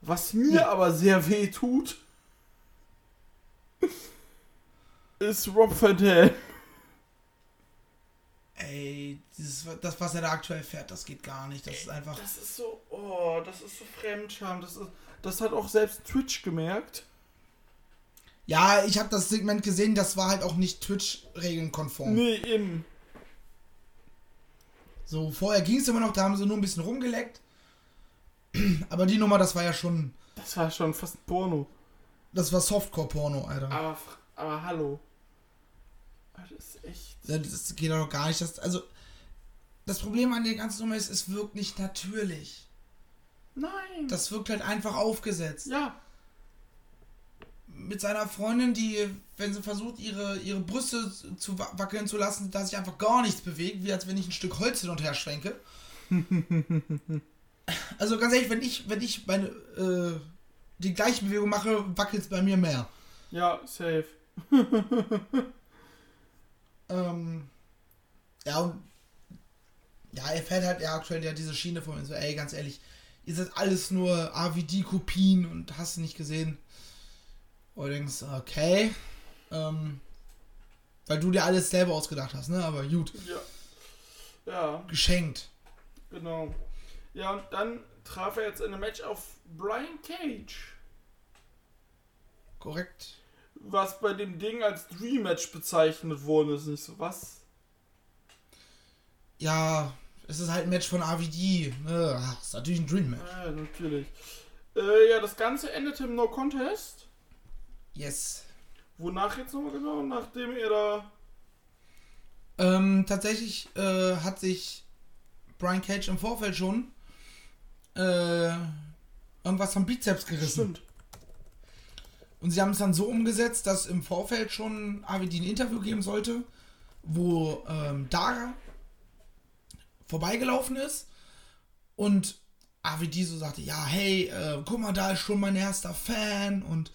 Was mir Nee. aber sehr weh tut, ist Rob Dam. Ey, dieses, das, was er da aktuell fährt, das geht gar nicht. Das ist einfach. Das ist so, oh, das ist so Fremdscham. Das, ist, das hat auch selbst Twitch gemerkt. Ja, ich habe das Segment gesehen, das war halt auch nicht Twitch-Regeln konform. Nee, eben. So, vorher ging es immer noch, da haben sie nur ein bisschen rumgeleckt. Aber die Nummer, das war ja schon. Das war schon fast ein Porno. Das war Softcore-Porno, Alter. Aber, aber hallo. Das ist echt. Das geht doch gar nicht. Das, also, das Problem an der ganzen Nummer ist, es wirkt nicht natürlich. Nein. Das wirkt halt einfach aufgesetzt. ja. Mit seiner Freundin, die, wenn sie versucht, ihre, ihre Brüste zu wa- wackeln zu lassen, da sich einfach gar nichts bewegt, wie als wenn ich ein Stück Holz hin und her schwenke. also ganz ehrlich, wenn ich, wenn ich meine, äh, die gleiche Bewegung mache, wackelt es bei mir mehr. Ja, safe. Ähm, ja, und ja, er fährt halt ja aktuell ja diese Schiene von mir so, ey, ganz ehrlich, ihr seid alles nur AVD-Kopien und hast du nicht gesehen. Und denkst, okay, ähm, weil du dir alles selber ausgedacht hast, ne? Aber gut, Ja. Ja, geschenkt. genau. Ja, und dann traf er jetzt in einem Match auf Brian Cage. Korrekt. Was bei dem Ding als Dream Match bezeichnet worden ist. Nicht so, was? Ja, es ist halt ein Match von AVD. Ne? Ach, ist natürlich ein Dream Match. Ja, natürlich. Äh, ja, das Ganze endete im No Contest. Yes. Wonach jetzt nochmal genau? Nachdem er da. Ähm, tatsächlich äh, hat sich Brian Cage im Vorfeld schon äh, irgendwas vom Bizeps gerissen. Stimmt. Und sie haben es dann so umgesetzt, dass im Vorfeld schon AVD ein Interview geben sollte, wo ähm, Daga vorbeigelaufen ist und AVD so sagte, ja, hey, äh, guck mal, da ist schon mein erster Fan und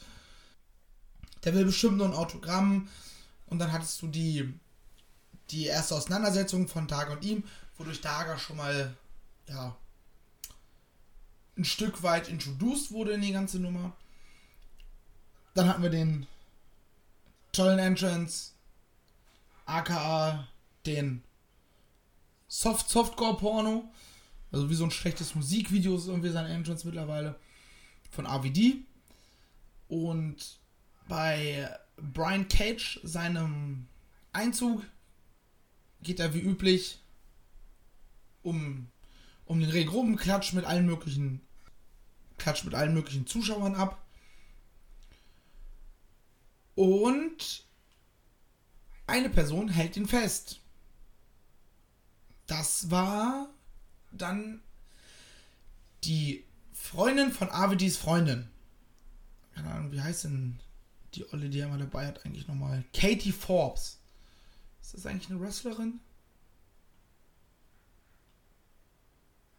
der will bestimmt nur ein Autogramm. Und dann hattest du die, die erste Auseinandersetzung von Daga und ihm, wodurch Daga schon mal, ja, ein Stück weit introduced wurde in die ganze Nummer. Dann hatten wir den tollen Entrance, aka den Soft Softcore Porno, also wie so ein schlechtes Musikvideo ist irgendwie sein Entrance mittlerweile von RVD. Und bei Brian Cage, seinem Einzug, geht er wie üblich um, um den Ring rum, klatscht mit allen möglichen klatscht mit allen möglichen Zuschauern ab. Und eine Person hält ihn fest. Das war dann die Freundin von Avedis Freundin. Keine Ahnung, wie heißt denn die Olle, die er mal dabei hat, eigentlich nochmal? Katie Forbes. Ist das eigentlich eine Wrestlerin?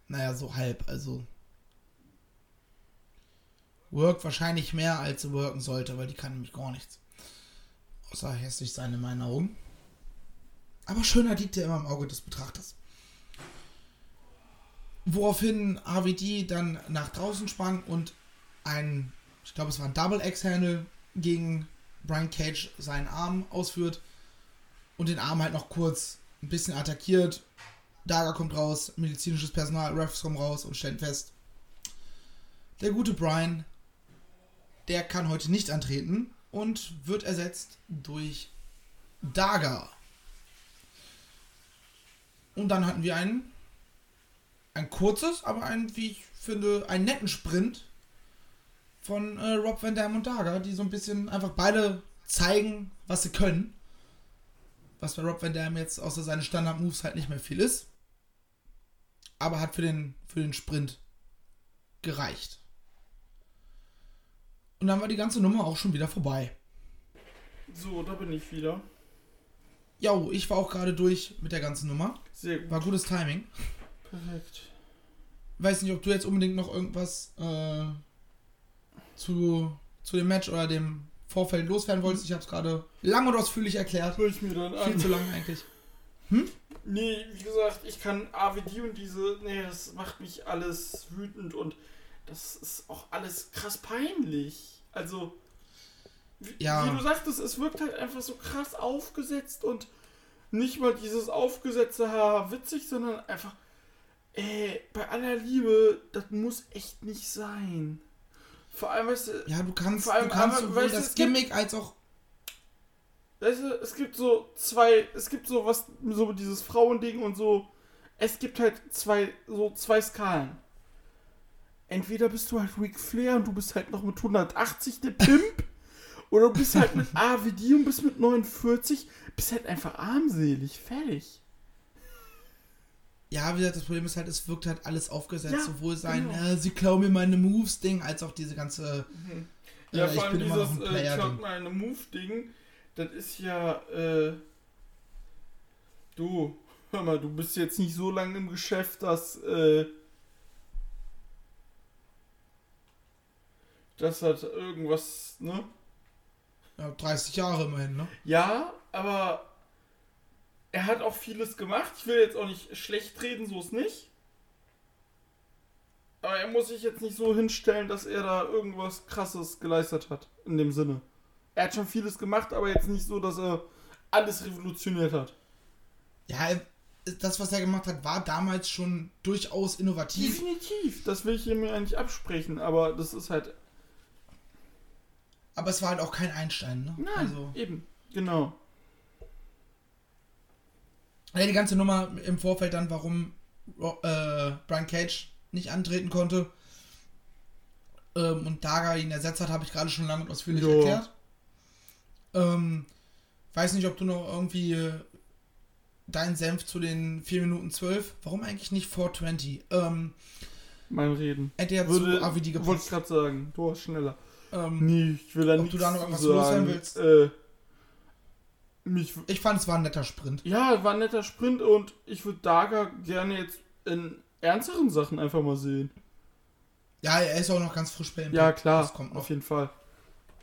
Naja, so halb, also. Work wahrscheinlich mehr, als sie worken sollte, weil die kann nämlich gar nichts. Außer hässlich sein in meinen Augen. Aber Schönheit liegt ja immer im Auge des Betrachters. Woraufhin AVD dann nach draußen sprang und ein, ich glaube es war ein Double X-Handle gegen Brian Cage seinen Arm ausführt und den Arm halt noch kurz ein bisschen attackiert. Daga kommt raus, medizinisches Personal, Refs kommen raus und stellen fest, der gute Brian, der kann heute nicht antreten und wird ersetzt durch Daga. Und dann hatten wir einen ein kurzes, aber ein, wie ich finde, einen netten Sprint von äh, Rob Van Dam und Daga, die so ein bisschen einfach beide zeigen, was sie können. Was bei Rob Van Dam jetzt außer seinen Standard-Moves halt nicht mehr viel ist. Aber hat für den, für den Sprint gereicht. Und dann war die ganze Nummer auch schon wieder vorbei. So, da bin ich wieder. Jo, ich war auch gerade durch mit der ganzen Nummer. Sehr gut. War gutes Timing. Perfekt. Weiß nicht, ob du jetzt unbedingt noch irgendwas äh, zu, zu dem Match oder dem Vorfeld loswerden wolltest. Ich habe es gerade lang und ausführlich erklärt. Hör ich mir dann Viel an. zu lang eigentlich. Nee, wie gesagt, ich kann AWD und diese. Nee, das macht mich alles wütend und das ist auch alles krass peinlich. Also. Wie, Ja. wie du sagtest, es wirkt halt einfach so krass aufgesetzt und nicht mal dieses aufgesetzte Haar witzig, sondern einfach. Ey, bei aller Liebe, das muss echt nicht sein. Vor allem, weißt du, Ja, du kannst, Vor allem, du kannst sowohl weißt du, das es gibt- Gimmick als auch. Weißt du, es gibt so zwei, es gibt so was, so dieses Frauending und so. Es gibt halt zwei, so zwei Skalen. Entweder bist du halt Ric Flair und du bist halt noch mit 180 der Pimp. oder du bist halt mit AVD und bist mit 49. Bist halt einfach armselig. Fertig. Ja, wie gesagt, das Problem ist halt, es wirkt halt alles aufgesetzt. Ja, sowohl sein, genau. äh, sie klauen mir meine Moves-Ding, als auch diese ganze. Ja, äh, vor ich allem bin immer noch dieses ein äh, Player-Ding. Klaut meine Move-Ding, das ist ja, äh, du, hör mal, du bist jetzt nicht so lange im Geschäft, dass, äh, das hat irgendwas, ne? Ja, 30 Jahre immerhin, ne? Ja, aber er hat auch vieles gemacht. Ich will jetzt auch nicht schlecht reden, so ist nicht. Aber er muss sich jetzt nicht so hinstellen, dass er da irgendwas krasses geleistet hat. In dem Sinne. Er hat schon vieles gemacht, aber jetzt nicht so, dass er alles revolutioniert hat. Ja, das, was er gemacht hat, war damals schon durchaus innovativ. Definitiv. Das will ich ihm ja nicht absprechen, aber das ist halt. Aber es war halt auch kein Einstein, ne? Nein, Also, eben. Genau. Ja, die ganze Nummer im Vorfeld dann, warum äh, Brian Cage nicht antreten konnte ähm, und Daga ihn ersetzt hat, habe ich gerade schon lang und ausführlich Jo. erklärt. Ähm, weiß nicht, ob du noch irgendwie äh, dein Senf zu den 4 Minuten 12. Warum eigentlich nicht 420? Ähm, Mein Reden. hätte ja Würde, zu AVD wollte ich gepasst. gerade sagen. Du warst schneller. Ähm, Nee, ich will da Ob nichts du da noch irgendwas loswerden sagen. willst? Äh, mich, Ich fand, es war ein netter Sprint. ja, war ein netter Sprint und ich würde Daga gerne jetzt in ernsteren Sachen einfach mal sehen. Ja, er ist auch noch ganz frisch bei Impact. Ja, klar, Das kommt noch. auf jeden Fall.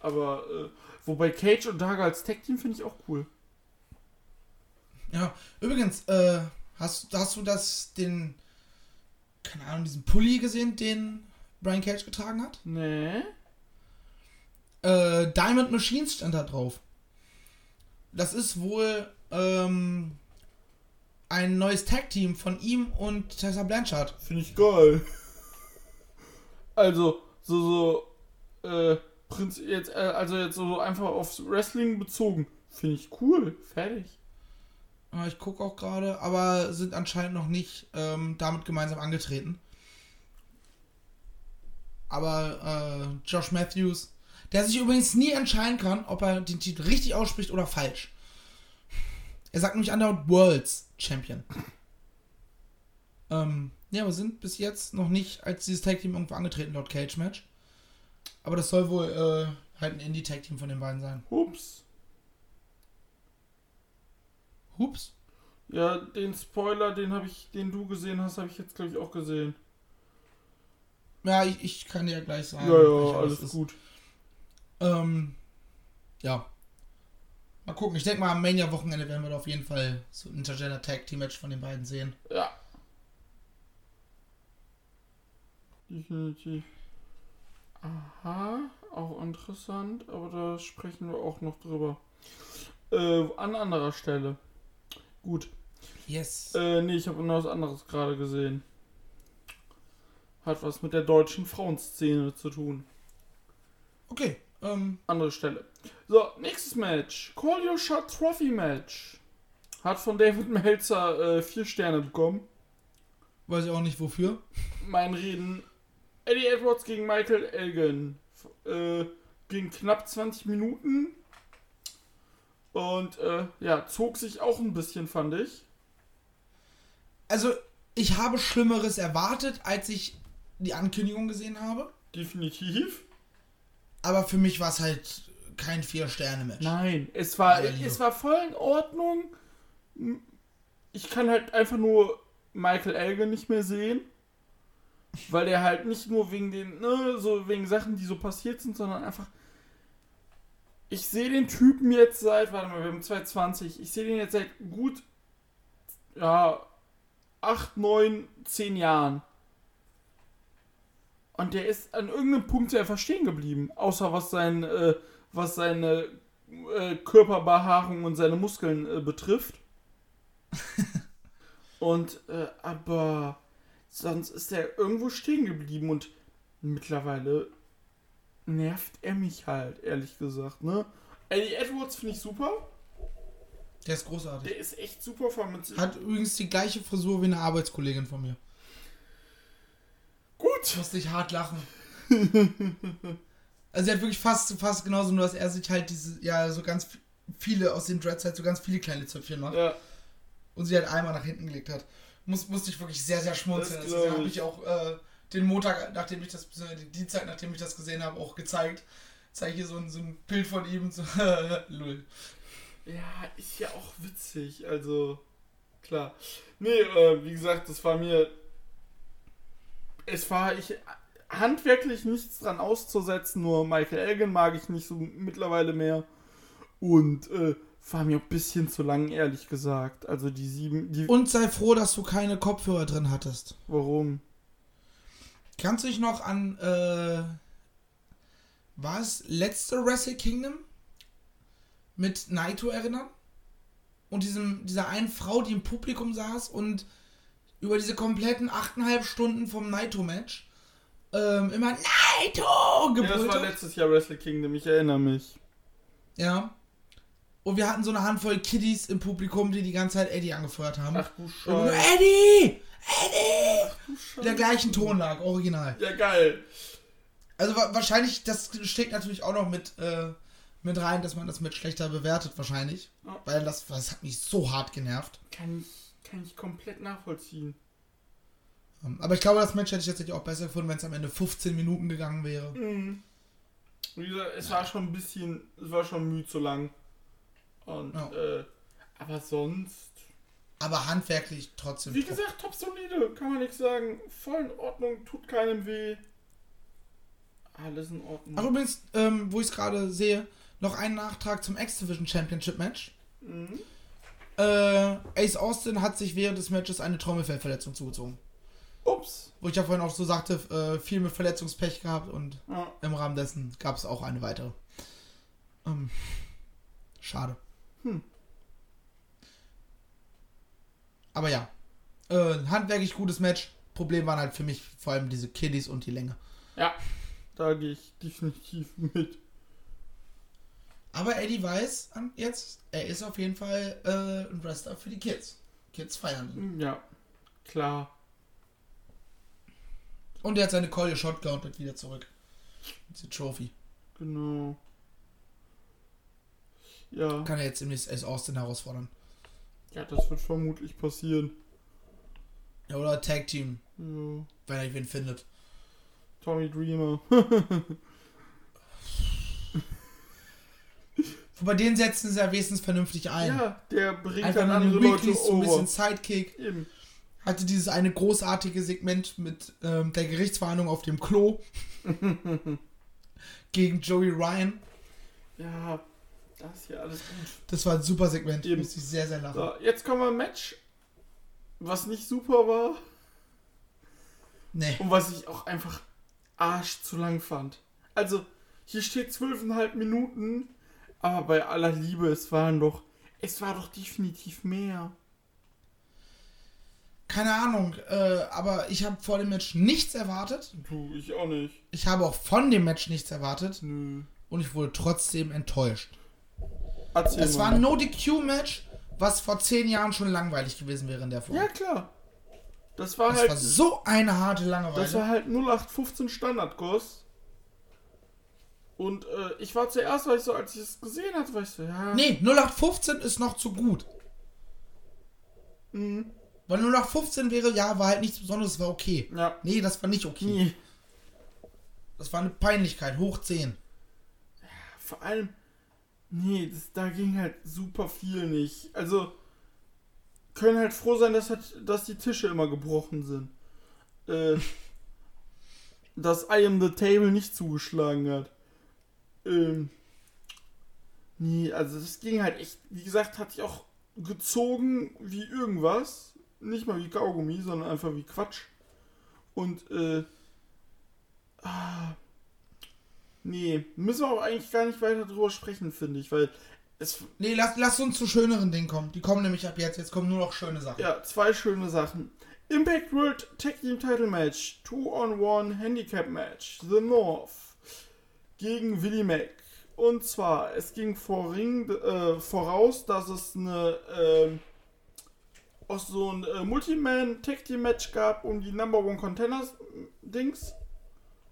Aber, äh, wobei Cage und Daga als Tag-Team finde ich auch cool. Ja, übrigens, äh, hast, hast du das, den, keine Ahnung, diesen Pulli gesehen, den Brian Cage getragen hat? Nee. Äh, Diamond Machines stand da drauf. Das ist wohl, ähm, ein neues Tag-Team von ihm und Tessa Blanchard. Finde ich geil. Also, so, so, äh, Prinz, jetzt, äh, also jetzt so einfach aufs Wrestling bezogen. Finde ich cool. Fertig. Äh, Ich gucke auch gerade, aber sind anscheinend noch nicht ähm, damit gemeinsam angetreten. Aber äh, Josh Matthews, der sich übrigens nie entscheiden kann, ob er den Titel richtig ausspricht oder falsch. Er sagt nämlich andauernd Worlds Champion. Ähm, ja, wir sind bis jetzt noch nicht als dieses Tag Team irgendwo angetreten, laut Cage Match. Aber das soll wohl äh, halt ein Indie-Tag Team von den beiden sein. Ups. Hups. Ja, den Spoiler, den habe ich, den du gesehen hast, habe ich jetzt glaube ich auch gesehen. Ja, ich, ich kann dir ja gleich sagen. Ja, ja, alles ist. gut. Ähm, ja. Mal gucken. Ich denke mal, am Mania-Wochenende werden wir da auf jeden Fall so ein Intergender Tag Team Match von den beiden sehen. Ja. Definitiv. Aha, auch interessant, aber da sprechen wir auch noch drüber. Äh, an anderer Stelle. Gut. Yes. Äh, nee, ich habe noch was anderes gerade gesehen. Hat was mit der deutschen Frauenszene zu tun. Okay. Ähm, Andere Stelle. So, nächstes Match. Call Your Shot Trophy Match. Hat von David Meltzer äh, vier Sterne bekommen. weiß ich auch nicht wofür. Mein Reden. Eddie Edwards gegen Michael Elgin. Äh, ging knapp 20 Minuten. Und äh, ja, zog sich auch ein bisschen, fand ich. Also, ich habe Schlimmeres erwartet, als ich die Ankündigung gesehen habe. Definitiv. Aber für mich war es halt kein Vier-Sterne-Match. Nein, es war, Ja, Leo. es war voll in Ordnung. Ich kann halt einfach nur Michael Elgin nicht mehr sehen. Weil der halt nicht nur wegen den, ne, so wegen Sachen, die so passiert sind, sondern einfach. Ich sehe den Typen jetzt seit, warte mal, wir haben 2020, ich sehe den jetzt seit gut, ja, 8, 9, 10 Jahren. Und der ist an irgendeinem Punkt einfach stehen geblieben. Außer was sein, äh, was seine äh, Körperbehaarung und seine Muskeln äh, betrifft. und, äh, aber sonst ist er irgendwo stehen geblieben und mittlerweile nervt er mich halt, ehrlich gesagt, ne? Eddie Edwards finde ich super. Der ist großartig. Der ist echt super, mit Hat übrigens die gleiche Frisur wie eine Arbeitskollegin von mir. Gut. Musste ich hart lachen. also er hat wirklich fast, fast genauso, nur dass er sich halt diese, ja, so ganz viele aus den Dreads halt so ganz viele kleine Zöpfchen macht. Ja, und sie halt einmal nach hinten gelegt hat. Muss, musste ich wirklich sehr, sehr schmunzeln. Das Das, glaub habe ich. auch äh, den Montag, nachdem ich das, die Dienstag, nachdem ich das gesehen habe, auch gezeigt. Zeige hier so ein, so ein Bild von ihm. So, Lull. Ja, ist ja auch witzig, also klar. Nee, äh, wie gesagt, das war mir. Es war ich handwerklich nichts dran auszusetzen, nur Michael Elgin mag ich nicht so mittlerweile mehr. Und äh, war mir ein bisschen zu lang, ehrlich gesagt. Also die sieben. Die, Und sei froh, dass du keine Kopfhörer drin hattest. warum? Kannst du dich noch an, äh, war es letzte Wrestle Kingdom mit Naito erinnern? Und diesem, dieser einen Frau, die im Publikum saß und über diese kompletten 8,5 Stunden vom Naito-Match ähm, immer Naito Ja, das gebrüllt war letztes Jahr Wrestle Kingdom, ich erinnere mich. Ja. Und wir hatten so eine Handvoll Kiddies im Publikum, die die ganze Zeit Eddie angefeuert haben. Ach du Und nur, Scheiße. Eddie! Eddie! Der gleichen Tonlage, original. Ja, geil. Also wa wahrscheinlich, das steckt natürlich auch noch mit äh, mit rein, dass man das Match schlechter bewertet wahrscheinlich. Ja. Weil das, das hat mich so hart genervt. Kann ich, kann ich komplett nachvollziehen. Ähm, Aber ich glaube, das Match hätte ich tatsächlich auch besser gefunden, wenn es am Ende 15 Minuten gegangen wäre. Mhm. Wie gesagt, es war schon ein bisschen, es war schon müde zu lang. Und, Ja. äh, aber sonst, Aber handwerklich trotzdem. wie top. gesagt, top solide, kann man nichts sagen. Voll in Ordnung, tut keinem weh. Alles in Ordnung. Ach übrigens, ähm, wo ich es gerade sehe, noch ein Nachtrag zum X-Division Championship Match. Mhm. Äh, Ace Austin hat sich während des Matches eine Trommelfellverletzung zugezogen. Ups. Wo ich ja vorhin auch so sagte, äh, viel mit Verletzungspech gehabt und Ja. im Rahmen dessen gab es auch eine weitere. Ähm, schade. Hm. Aber ja, äh, handwerklich gutes Match. Problem waren halt für mich vor allem diese Kiddies und die Länge. ja, da gehe ich definitiv mit. Aber Eddie weiß an- jetzt, er ist auf jeden Fall äh, ein Wrestler für die Kids. Kids feiern ihn. Ja, klar. Und er hat seine Call Your Shot Gauntlet wieder zurück. Diese Trophy. Genau. Ja, Kann er jetzt demnächst Ace Austin herausfordern. ja, das wird vermutlich passieren. Ja, oder Tag Team, Ja. wenn er wen findet. Tommy Dreamer. Bei denen setzen sie ja wenigstens vernünftig ein. ja, der bringt Einfach dann andere Leute so ein bisschen Sidekick. Eben. Hatte dieses eine großartige Segment mit ähm, der Gerichtsverhandlung auf dem Klo. gegen Joey Ryan. Ja, das ja alles gut. Das war ein super Segment. Eben. Musste ich sehr, sehr lachen. So, jetzt kommen wir ein Match, was nicht super war Nee. und was ich auch einfach arsch zu lang fand. Also, hier steht zwölfeinhalb Minuten, aber bei aller Liebe, es waren doch, es war doch definitiv mehr. Keine Ahnung, äh, aber ich habe vor dem Match nichts erwartet. Du, ich auch nicht. Ich habe auch von dem Match nichts erwartet. Nö. Und ich wurde trotzdem enttäuscht. Erzähl Es mal. war ein No-DQ-Match, was vor zehn Jahren schon langweilig gewesen wäre in der Form. Ja, klar. Das war das halt, war so eine harte Langeweile. das war halt 0815 Standardkurs. Und äh, ich war zuerst, weil ich so, als ich es gesehen hatte, war ich so, ja. nee, 0815 ist noch zu gut. Mhm. Weil 0815 wäre, ja, war halt nichts Besonderes, war okay. Ja. Nee, das war nicht okay. Nee. Das war eine Peinlichkeit, hoch 10. Vor allem, nee, das, da ging halt super viel nicht. Also, können halt froh sein, dass, halt, dass die Tische immer gebrochen sind. Äh, dass I am the Table nicht zugeschlagen hat. Ähm, nee, also das ging halt echt, wie gesagt, hatte ich auch gezogen wie irgendwas. Nicht mal wie Kaugummi, sondern einfach wie Quatsch. Und, äh, ah, Nee, müssen wir auch eigentlich gar nicht weiter drüber sprechen, finde ich, weil es, Nee, lass, lass uns zu schöneren Dingen kommen. Die kommen nämlich ab jetzt. Jetzt kommen nur noch schöne Sachen. ja, zwei schöne Sachen. Impact World Tag Team Title Match, 2-on-1 Handicap Match, The North gegen Willie Mack. Und zwar, es ging vor Ring, äh, voraus, dass es eine, ähm, auch so ein äh, Multiman Tag Team Match gab um die Number One Contenders Dings.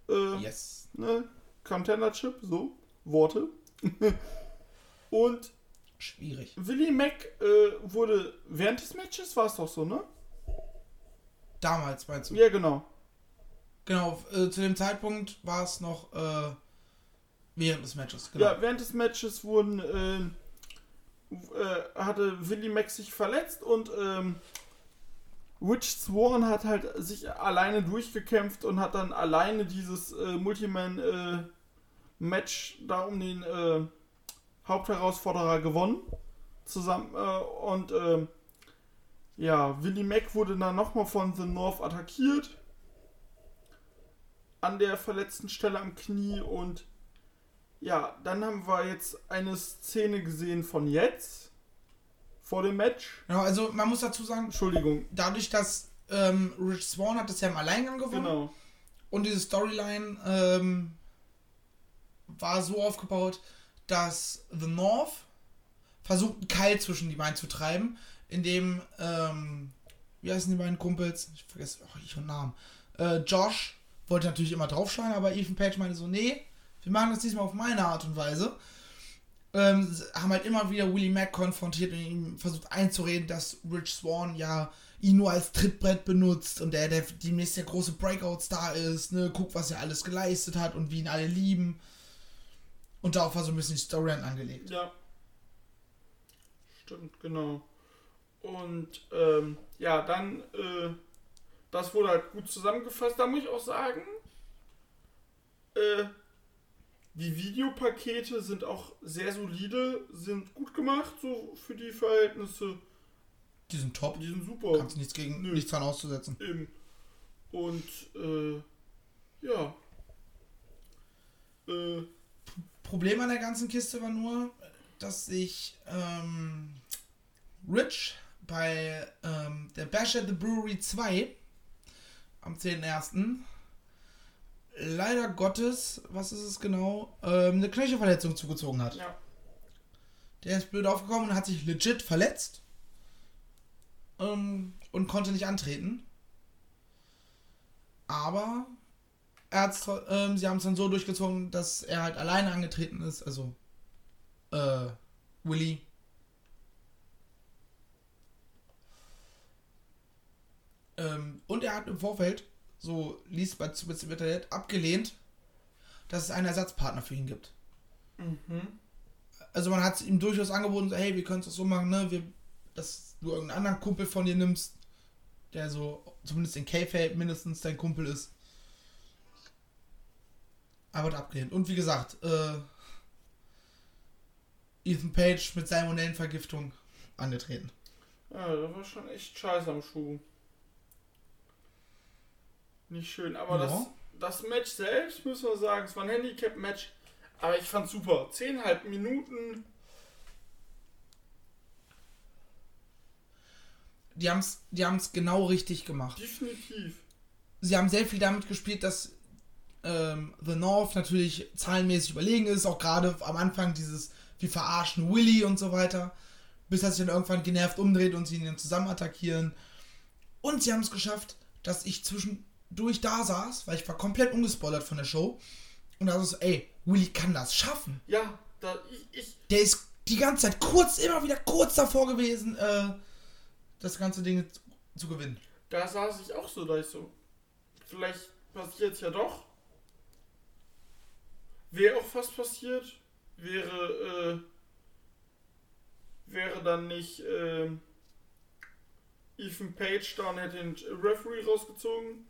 Äh, Yes. ne? Contender-Chip, so, Worte. Und Schwierig. Willie Mack äh, wurde während des Matches, war es doch so, ne? Damals meinst du? Ja, genau. Genau, äh, zu dem Zeitpunkt war es noch äh, während des Matches. Genau. Ja, während des Matches wurden, äh, äh, hatte Willie Mack sich verletzt und ähm, Rich Swan hat halt sich alleine durchgekämpft und hat dann alleine dieses äh, Multiman äh, da um den äh, Hauptherausforderer gewonnen. Zusammen äh, und ähm, ja, Willie Mack wurde dann nochmal von The North attackiert. An der verletzten Stelle am Knie und ja, dann haben wir jetzt eine Szene gesehen von jetzt. Vor dem Match. Genau, also man muss dazu sagen, Entschuldigung. dadurch, dass ähm, Rich Swan hat das ja im Alleingang gewonnen Genau. und diese Storyline ähm, war so aufgebaut, dass The North versucht, einen Keil zwischen die beiden zu treiben, indem, ähm, wie heißen die beiden Kumpels? Ich vergesse auch und Namen. Äh, Josh wollte natürlich immer draufschlagen, aber Ethan Page meinte so, nee, wir machen das diesmal auf meine Art und Weise. ähm, haben halt immer wieder Willie Mack konfrontiert und ihm versucht einzureden, dass Rich Swan ja ihn nur als Trittbrett benutzt und der, der demnächst der große Breakout-Star ist, ne, guck, was er alles geleistet hat und wie ihn alle lieben. Und darauf war so ein bisschen die Storyline angelegt. Ja. Stimmt, genau. Und ähm, ja, dann, äh, das wurde halt gut zusammengefasst. Da muss ich auch sagen, äh, die Videopakete sind auch sehr solide, sind gut gemacht, so für die Verhältnisse. Die sind top. Die sind super. Kannst nichts gegen, Nö. nichts dran auszusetzen. Eben. Und, äh, ja. Äh, Problem an der ganzen Kiste war nur, dass sich ähm, Rich bei ähm, der Bash at the Brewery 2 am 10.01. leider Gottes, was ist es genau, ähm, eine Knöchelverletzung zugezogen hat. ja. Der ist blöd aufgekommen und hat sich legit verletzt ähm, und konnte nicht antreten. Aber er hat's, ähm, sie haben es dann so durchgezogen, dass er halt alleine angetreten ist. Also äh, Willy. Ähm, und er hat im Vorfeld, so liest bei Spitz im Internet, abgelehnt, dass es einen Ersatzpartner für ihn gibt also man hat ihm durchaus angeboten, so, hey, wir können es doch so machen, ne, wir, dass du irgendeinen anderen Kumpel von dir nimmst, der so, zumindest in K-Feld mindestens dein Kumpel ist. Aber abgelehnt. Und wie gesagt, äh, Ethan Page mit Salmonellenvergiftung angetreten. Ja, das war schon echt scheiße am Schuh. Nicht schön, aber Ja. das, das Match selbst, müssen wir sagen, es war ein Handicap-Match, aber ich fand's super. Zehnhalb Minuten, Die haben es die haben's genau richtig gemacht. definitiv. sie haben sehr viel damit gespielt, dass ähm, The North natürlich zahlenmäßig überlegen ist, auch gerade am Anfang dieses, wir verarschen Willy und so weiter, bis er sich dann irgendwann genervt umdreht und sie ihn dann zusammen attackieren. Und sie haben es geschafft, dass ich zwischendurch da saß, weil ich war komplett ungespoilert von der Show. Und da so, ey, Willy kann das schaffen. Ja, da, ich, ich, Der ist die ganze Zeit kurz, immer wieder kurz davor gewesen, äh, das ganze Ding zu, zu gewinnen. da saß ich auch so, da ich so, vielleicht passiert's ja doch. Wäre auch fast passiert, wäre, äh, wäre dann nicht, ähm, Ethan Page da und hätte den Referee rausgezogen.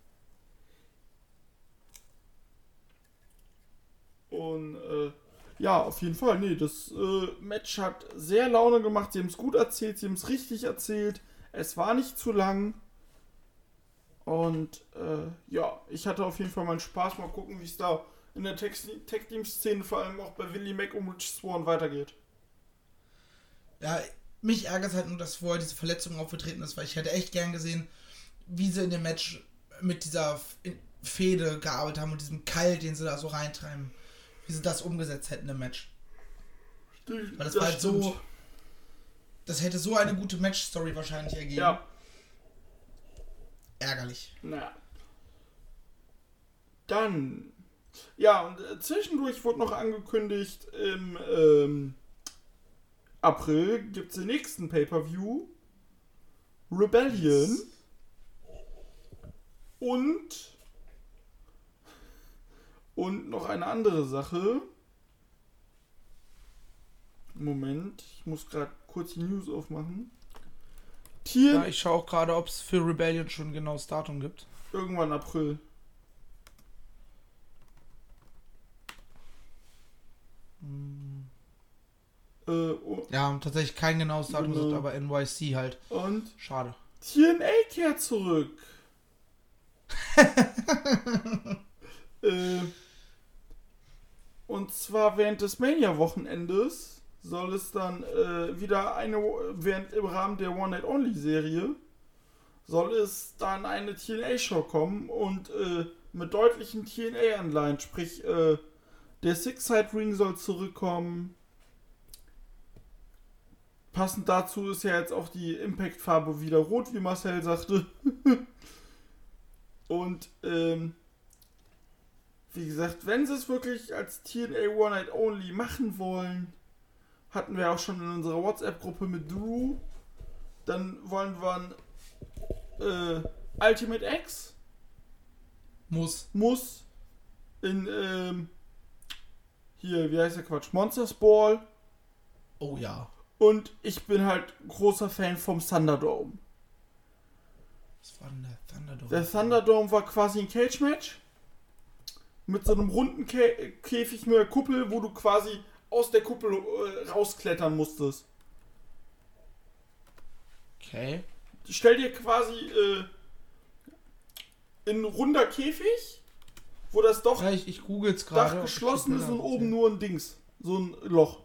Und äh, ja, auf jeden Fall. Nee, das äh, Match hat sehr Laune gemacht. Sie haben es gut erzählt, sie haben es richtig erzählt. Es war nicht zu lang. Und äh, ja, ich hatte auf jeden Fall meinen Spaß. Mal gucken, wie es da in der Tech-Team-Szene, vor allem auch bei Willie Mack und Rich Swan weitergeht. Ja, mich ärgert halt nur, dass vorher diese Verletzung aufgetreten ist, weil ich hätte echt gern gesehen, wie sie in dem Match mit dieser Fehde gearbeitet haben und diesem Keil, den sie da so reintreiben. Wie sie das umgesetzt hätten im Match. Weil das, war halt so. Das hätte so eine gute Match-Story wahrscheinlich ergeben. Ja, Ärgerlich. naja. Dann. Ja, und äh, zwischendurch wurde noch angekündigt, im ähm, April gibt es den nächsten Pay-Per-View. Rebellion. Und. Und noch eine andere Sache. Moment, ich muss gerade kurz die News aufmachen. Tier Ja, ich schaue auch gerade, ob es für Rebellion schon ein genaues Datum gibt. irgendwann April. Äh, und, Ja, tatsächlich kein genaues Datum, Genau. aber NYC halt. und Schade. TNA kehrt zurück. äh, und zwar während des Mania-Wochenendes soll es dann äh, wieder eine, während im Rahmen der One Night Only Serie, soll es dann eine TNA-Show kommen und äh, mit deutlichen TNA-Anleihen, sprich, äh, der Six-Side-Ring soll zurückkommen. Passend dazu ist ja jetzt auch die Impact-Farbe wieder rot, wie Marcel sagte. Und ähm, wie gesagt, wenn sie es wirklich als TNA One Night Only machen wollen, hatten wir auch schon in unserer WhatsApp-Gruppe mit Drew. Dann wollen wir ein äh, Ultimate X. Muss. Muss in, ähm, hier, wie heißt der Quatsch? Monsters Ball. Oh ja. Und ich bin halt großer Fan vom Thunderdome. Was war denn der Thunderdome? Der Thunderdome war quasi ein Cage-Match. Mit so einem runden Kä Käfig mit der Kuppel, wo du quasi aus der Kuppel äh, rausklettern musstest. Okay. Stell dir quasi äh, ein runder Käfig, wo das Doch, Ja, ich, ich google's gerade. Dach geschlossen ist und oben nur ein Dings. So ein Loch.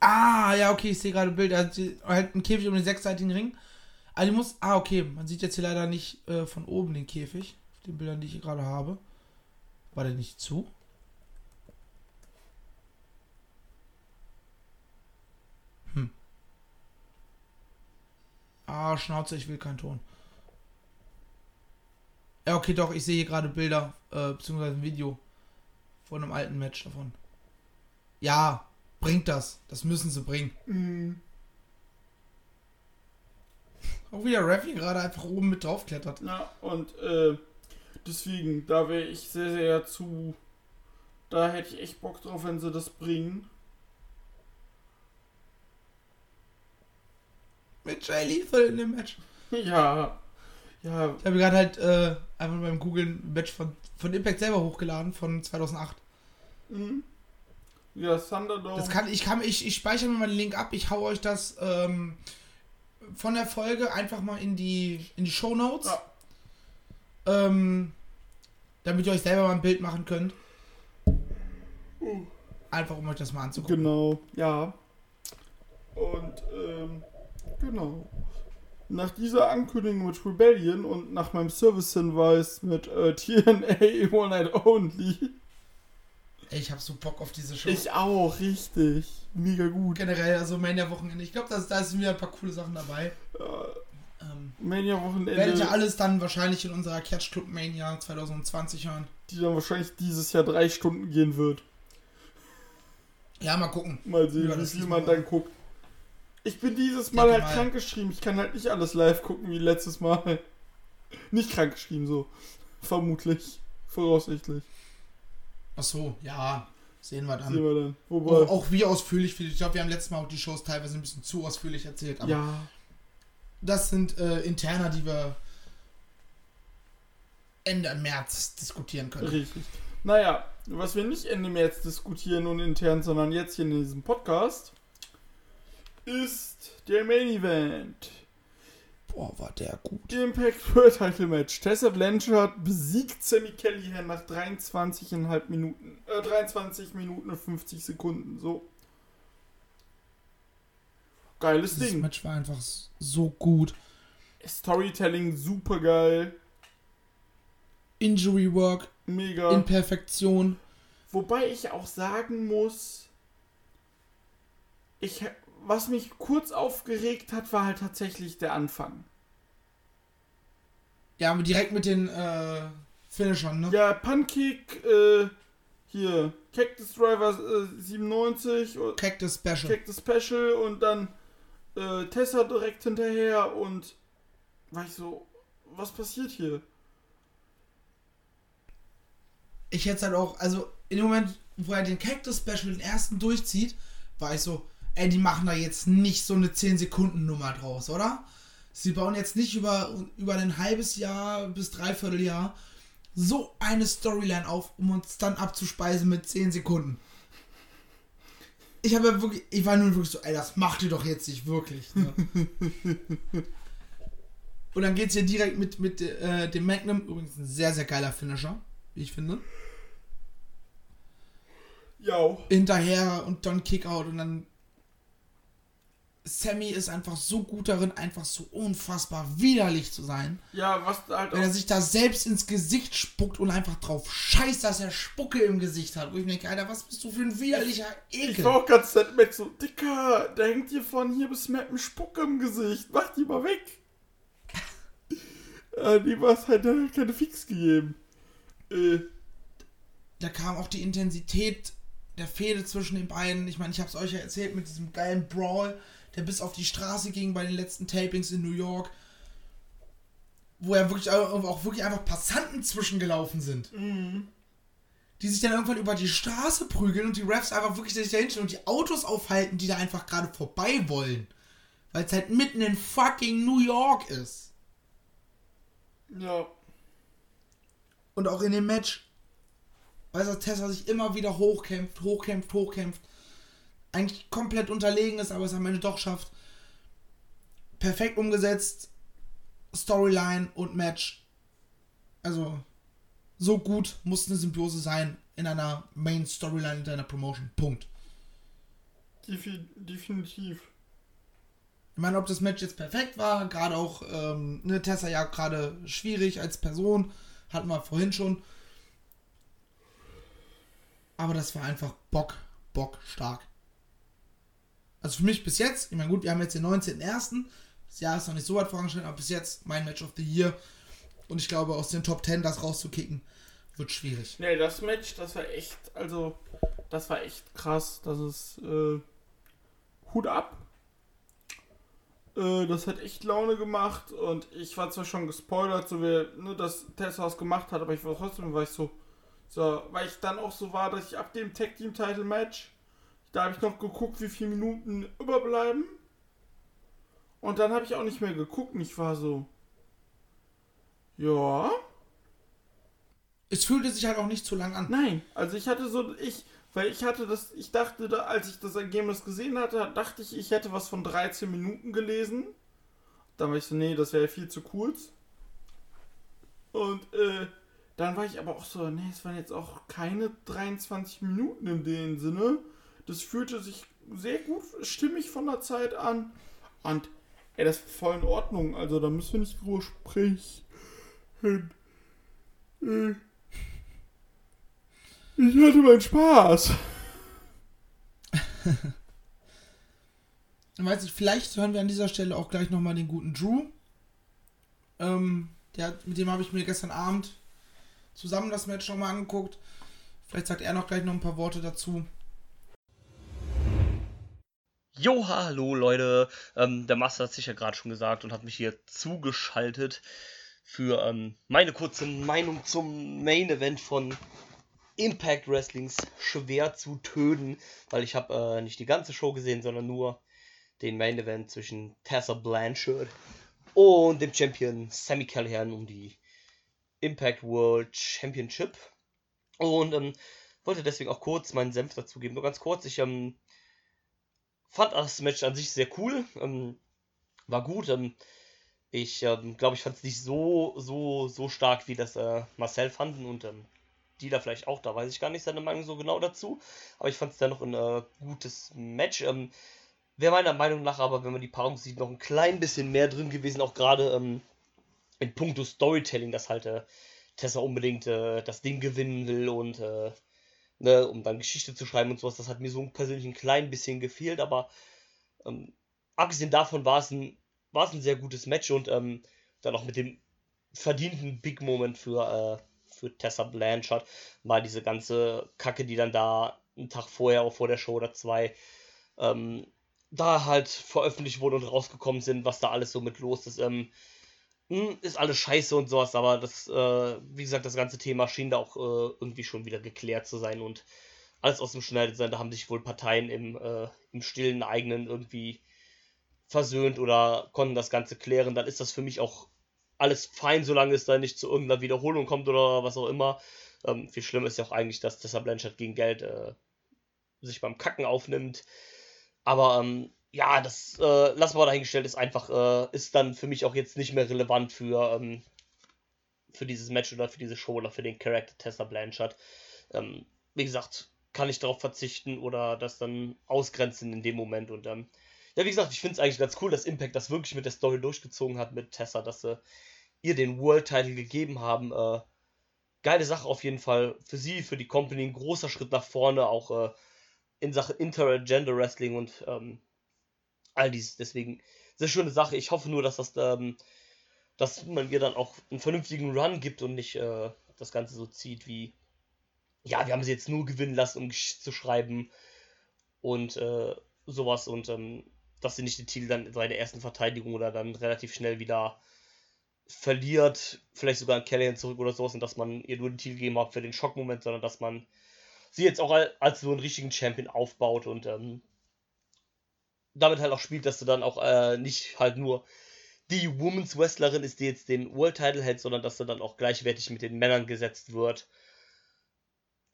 Ah, ja, okay, ich sehe gerade Bilder. Also, die- Halt ein Käfig um den sechsseitigen Ring. Ah, die muss. Ah, okay. Man sieht jetzt hier leider nicht äh, von oben den Käfig. Auf den Bildern, die ich hier gerade habe. War der nicht zu? Hm. Ah, Schnauze, ich will keinen Ton. Ja, okay, doch, ich sehe hier gerade Bilder, äh, beziehungsweise ein Video von einem alten Match davon. Ja, bringt das. Das müssen sie bringen. Auch wie der Raffi gerade einfach oben mit draufklettert. Ja, und äh, deswegen, da wäre ich sehr, sehr zu. Da hätte ich echt Bock drauf, wenn sie das bringen. Mit Jay Lethal in dem Match. Ja. Ja, Ich habe gerade halt äh, einfach beim Googlen ein Match von, von Impact selber hochgeladen von 2008. mhm. Ja, Thunderdome. Das kann ich kann ich ich speichere mir mal den Link ab. Ich hau euch das ähm, von der Folge einfach mal in die in die Show Notes. Ja. Ähm, damit ihr euch selber mal ein Bild machen könnt. Einfach um euch das mal anzugucken. Genau, ja. Und, ähm, genau. Nach dieser Ankündigung mit Rebellion und nach meinem Service-Hinweis mit äh, TNA One Night Only. Ey, ich hab so Bock auf diese Show. Ich auch, richtig. Mega gut. generell, also Mania-Wochenende. Ich glaube, da sind wieder ein paar coole Sachen dabei. Mania-Wochenende, werdet ihr alles dann wahrscheinlich in unserer Catch Club Mania 2020 hören. die dann wahrscheinlich dieses Jahr drei Stunden gehen wird. Ja, mal gucken. Mal sehen, wie viel man dann guckt. Ich bin dieses Mal halt mal- krank geschrieben. Ich kann halt nicht alles live gucken wie letztes Mal. Nicht krank geschrieben, so. Vermutlich. Voraussichtlich. Ach so, ja. Sehen wir dann. Sehen wir dann. Wobei. Auch, auch wie ausführlich. Ich glaube, wir haben letztes Mal auch die Shows teilweise ein bisschen zu ausführlich erzählt. Aber ja. Das sind äh, Interner, die wir Ende März diskutieren können. Richtig. Naja, was wir nicht Ende März diskutieren und intern, sondern jetzt hier in diesem Podcast, ist der Main Event. Boah, war der gut. Impact World Title Match. Tessa Blanchard besiegt Sammy Kelly nach 23,5 Minuten. Äh, 23 Minuten und 50 Sekunden. So. Geiles Dieses Ding. Match war einfach so gut. Storytelling super geil. Injury Work Mega. in Perfektion. Wobei ich auch sagen muss, ich, was mich kurz aufgeregt hat, war halt tatsächlich der Anfang. Ja, aber direkt mit den äh, Finishern, ne? Ja, Punkick, äh, hier, Cactus Driver äh, 97, und Cactus Special. Cactus Special und dann äh, Tessa direkt hinterher und war ich so, was passiert hier? ich hätte halt auch, also in dem Moment, wo er den Cactus Special den ersten durchzieht, war ich so, ey, die machen da jetzt nicht so eine 10 Sekunden Nummer draus, oder? Sie bauen jetzt nicht über, über ein halbes Jahr bis dreiviertel Jahr so eine Storyline auf, um uns dann abzuspeisen mit 10 Sekunden. Ich habe ja wirklich, ich war nur wirklich so, ey, das macht ihr doch jetzt nicht wirklich. Ne? Und dann geht's hier direkt mit, mit äh, dem Magnum, übrigens ein sehr, sehr geiler Finisher, wie ich finde. Ja, hinterher und dann Kickout und dann Sammy ist einfach so gut darin, einfach so unfassbar widerlich zu sein. ja, was halt Wenn er sich da selbst ins Gesicht spuckt und einfach drauf scheißt, dass er Spucke im Gesicht hat. Wo ich mir denke, Alter, was bist du für ein widerlicher ich Ekel? war auch ganz nett mit so, Dicker, da hängt dir von hier bis Mappen Spucke im Gesicht, mach die mal weg. äh, die war es halt, da hat keine Fix gegeben. Äh, Da kam auch die Intensität der Fehde zwischen den beiden. Ich meine, ich habe es euch ja erzählt mit diesem geilen Brawl, der bis auf die Straße ging bei den letzten Tapings in New York. Wo ja wirklich auch, wirklich einfach Passanten zwischengelaufen sind. Die sich dann irgendwann über die Straße prügeln und die Refs einfach wirklich sich da hinstellen und die Autos aufhalten, die da einfach gerade vorbei wollen. Weil es halt mitten in fucking New York ist. Ja. Und auch in dem Match, weil das Tessa sich immer wieder hochkämpft, hochkämpft, hochkämpft. Eigentlich komplett unterlegen ist, aber es am Ende doch schafft. Perfekt umgesetzt. Storyline und Match. Also, so gut muss eine Symbiose sein in einer Main Storyline in deiner Promotion. Punkt. Defi definitiv. Ich meine, ob das Match jetzt perfekt war, gerade auch ähm, ne, Tessa ja gerade schwierig als Person, hatten wir vorhin schon. Aber das war einfach Bock, Bock stark. Also für mich bis jetzt, ich meine, gut, wir haben jetzt den 19.01. Das Jahr ist noch nicht so weit vorangeschritten, aber bis jetzt mein Match of the Year. Und ich glaube, aus den Top 10 das rauszukicken, wird schwierig. Nee, das Match, das war echt, also, das war echt krass. Das ist, äh, Hut ab. Äh, das hat echt Laune gemacht und ich war zwar schon gespoilert, so wie, ne, dass Tessa was gemacht hat, aber ich war trotzdem, war ich so, so, weil ich dann auch so war, dass ich ab dem Tag Team Title Match, da habe ich noch geguckt, wie viele Minuten überbleiben. Und dann habe ich auch nicht mehr geguckt und ich war so, ja. Es fühlte sich halt auch nicht zu lang an. Nein, also ich hatte so, ich, weil ich hatte das, ich dachte, da, als ich das Ergebnis gesehen hatte, dachte ich, ich hätte was von 13 Minuten gelesen. Dann war ich so, nee, das wäre viel zu kurz. Und äh, dann war ich aber auch so, nee, es waren jetzt auch keine 23 Minuten in dem Sinne. Das fühlte sich sehr gut, stimmig von der Zeit an. Und ey, das ist voll in Ordnung. Also da müssen wir nicht drüber sprechen. Äh, ich hatte meinen Spaß. Ich weiß nicht, vielleicht hören wir an dieser Stelle auch gleich nochmal den guten Drew. Ähm, der, mit dem habe ich mir gestern Abend zusammen das Match nochmal angeguckt. Vielleicht sagt er noch gleich noch ein paar Worte dazu. Jo, hallo Leute. Ähm, der Master hat sich ja gerade schon gesagt und hat mich hier zugeschaltet für ähm, meine kurze Meinung zum Main Event von Impact Wrestlings schwer zu töten, weil ich habe äh, nicht die ganze Show gesehen, sondern nur den Main Event zwischen Tessa Blanchard und dem Champion Sammy Callahan um die Impact World Championship. Und ähm, wollte deswegen auch kurz meinen Senf dazugeben. Nur ganz kurz, ich ähm, fand das Match an sich sehr cool. Ähm, war gut. Ähm, ich ähm, glaube, ich fand es nicht so, so, so stark, wie das äh, Marcel fanden und ähm, die da vielleicht auch. Da weiß ich gar nicht seine Meinung so genau dazu. Aber ich fand es dennoch ein äh, gutes Match. Ähm, Wäre meiner Meinung nach aber, wenn man die Paarung sieht, noch ein klein bisschen mehr drin gewesen. Auch gerade ähm, in puncto Storytelling, dass halt äh, Tessa unbedingt äh, das Ding gewinnen will und äh, ne, um dann Geschichte zu schreiben und sowas. Das hat mir so persönlich ein klein bisschen gefehlt, aber ähm, abgesehen davon war es ein, war es ein sehr gutes Match und ähm, dann auch mit dem verdienten Big Moment für, äh, für Tessa Blanchard. Mal diese ganze Kacke, die dann da einen Tag vorher, auch vor der Show oder zwei, ähm, da halt veröffentlicht wurde und rausgekommen sind, was da alles so mit los ist. Ähm, hm, ist alles scheiße und sowas, aber das, äh, wie gesagt, das ganze Thema schien da auch äh, irgendwie schon wieder geklärt zu sein und alles aus dem Schneider sein. Da haben sich wohl Parteien im, äh, im stillen eigenen irgendwie versöhnt oder konnten das Ganze klären. Dann ist das für mich auch alles fein, solange es da nicht zu irgendeiner Wiederholung kommt oder was auch immer. Ähm, viel schlimmer ist ja auch eigentlich, dass Tessa Blanchard gegen Geld äh, sich beim Kacken aufnimmt. Aber ähm, ja, das äh, lassen wir dahingestellt, ist einfach, äh, ist dann für mich auch jetzt nicht mehr relevant für, ähm, für dieses Match oder für diese Show oder für den Charakter Tessa Blanchard. Ähm, wie gesagt, kann ich darauf verzichten oder das dann ausgrenzen in dem Moment. Und ähm, ja, wie gesagt, ich finde es eigentlich ganz cool, dass Impact das wirklich mit der Story durchgezogen hat mit Tessa, dass sie ihr den World Title gegeben haben. Äh, geile Sache auf jeden Fall für sie, für die Company, ein großer Schritt nach vorne, auch äh, in Sachen Intergender Wrestling und ähm, all dies. Deswegen sehr schöne Sache. Ich hoffe nur, dass das, ähm, dass man ihr dann auch einen vernünftigen Run gibt und nicht äh, das Ganze so zieht wie ja, wir haben sie jetzt nur gewinnen lassen, um Geschichte zu schreiben und äh, sowas und ähm, dass sie nicht den Titel dann bei der ersten Verteidigung oder dann relativ schnell wieder verliert, vielleicht sogar an Kellyan zurück oder sowas und dass man ihr nur den Titel gegeben hat für den Schockmoment, sondern dass man sie jetzt auch als so einen richtigen Champion aufbaut und ähm, damit halt auch spielt, dass du dann auch äh, nicht halt nur die Women's Wrestlerin ist, die jetzt den World Title hält, sondern dass er dann auch gleichwertig mit den Männern gesetzt wird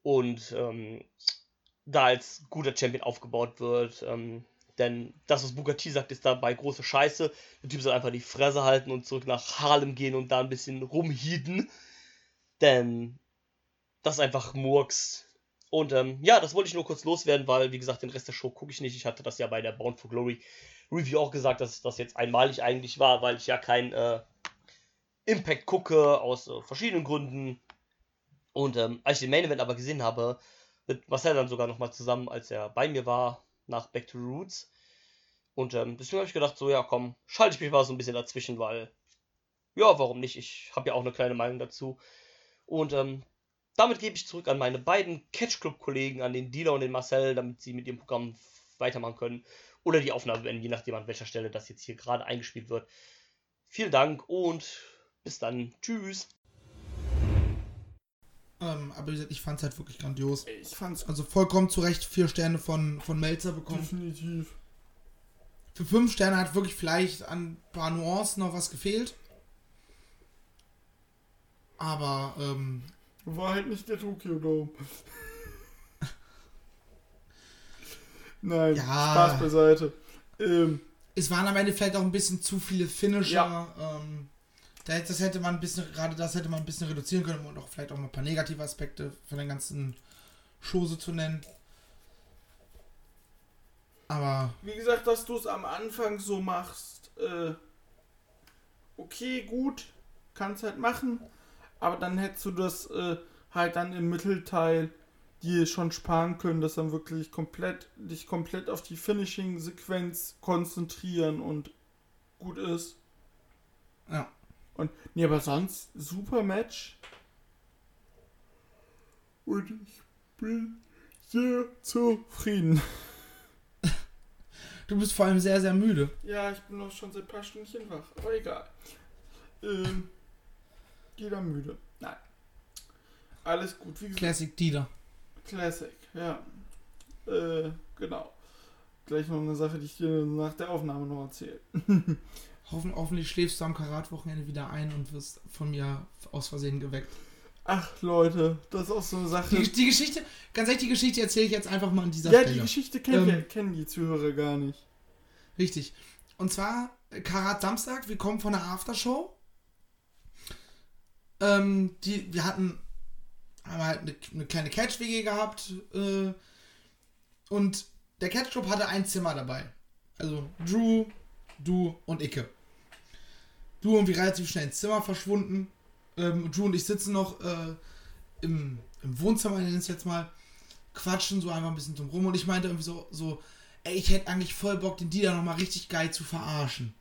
und ähm, da als guter Champion aufgebaut wird. Ähm, denn das, was Booker T sagt, ist dabei große Scheiße. Der Typ soll einfach die Fresse halten und zurück nach Harlem gehen und da ein bisschen rumhieden. Denn das ist einfach Murks. Und ähm, ja, das wollte ich nur kurz loswerden, weil, wie gesagt, den Rest der Show gucke ich nicht. Ich hatte das ja bei der Bound for Glory Review auch gesagt, dass das jetzt einmalig eigentlich war, weil ich ja kein äh, Impact gucke, aus äh, verschiedenen Gründen. Und ähm, als ich den Main Event aber gesehen habe, mit Marcel dann sogar nochmal zusammen, als er bei mir war, nach Back to Roots. Und ähm, deswegen habe ich gedacht, so, ja, komm, schalte ich mich mal so ein bisschen dazwischen, weil, ja, warum nicht? Ich habe ja auch eine kleine Meinung dazu. Und ähm, damit gebe ich zurück an meine beiden Catch Club-Kollegen, an den Dealer und den Marcel, damit sie mit ihrem Programm weitermachen können. Oder die Aufnahme beenden, je nachdem, an welcher Stelle das jetzt hier gerade eingespielt wird. Vielen Dank und bis dann. Tschüss. Ähm, aber wie gesagt, ich fand's halt wirklich grandios. Ich fand's Also vollkommen zu Recht vier Sterne von, von Melzer bekommen. definitiv. Für fünf Sterne hat wirklich vielleicht an ein paar Nuancen noch was gefehlt. Aber ähm, War halt nicht der Tokyo Dome. Nein, Ja. Spaß beiseite. Ähm, es waren am Ende vielleicht auch ein bisschen zu viele Finisher. Ja. Ähm, das hätte man ein bisschen, gerade das hätte man ein bisschen reduzieren können und auch vielleicht auch mal ein paar negative Aspekte von der ganzen Chose zu nennen. Aber wie gesagt, dass du es am Anfang so machst, äh, okay, gut, kannst halt machen, aber dann hättest du das äh, halt dann im Mittelteil dir schon sparen können, dass dann wirklich komplett dich komplett auf die Finishing-Sequenz konzentrieren und gut ist. ja. Und nee, aber sonst super Match. Und ich bin sehr zufrieden. Du bist vor allem sehr, sehr müde. Ja, ich bin noch schon seit ein paar Stündchen wach, aber egal. Ähm, jeder müde. Nein. Alles gut, wie gesagt. Classic Dieter. Classic, ja. Äh, genau. Gleich noch eine Sache, die ich dir nach der Aufnahme noch erzähle. Hoffen, hoffentlich schläfst du am Karatwochenende wieder ein und wirst von mir aus Versehen geweckt. Ach, Leute, das ist auch so eine Sache. Die, die Geschichte, ganz ehrlich, die Geschichte erzähle ich jetzt einfach mal an dieser ja, Stelle. die Geschichte kennen, Ähm, wir, kennen die Zuhörer gar nicht. Richtig. Und zwar äh, Karat Samstag, wir kommen von der Aftershow. Ähm, die, wir hatten haben halt eine, eine kleine Catch-WG gehabt äh, und der Catch-Club hatte ein Zimmer dabei. Also Drew, du und Icke. Du irgendwie relativ schnell ins Zimmer verschwunden. Ähm, Drew und ich sitzen noch äh, im, im Wohnzimmer, nenne ich es jetzt mal, quatschen so einfach ein bisschen drum rum und ich meinte irgendwie so, so ey, ich hätte eigentlich voll Bock, den Dieter nochmal richtig geil zu verarschen.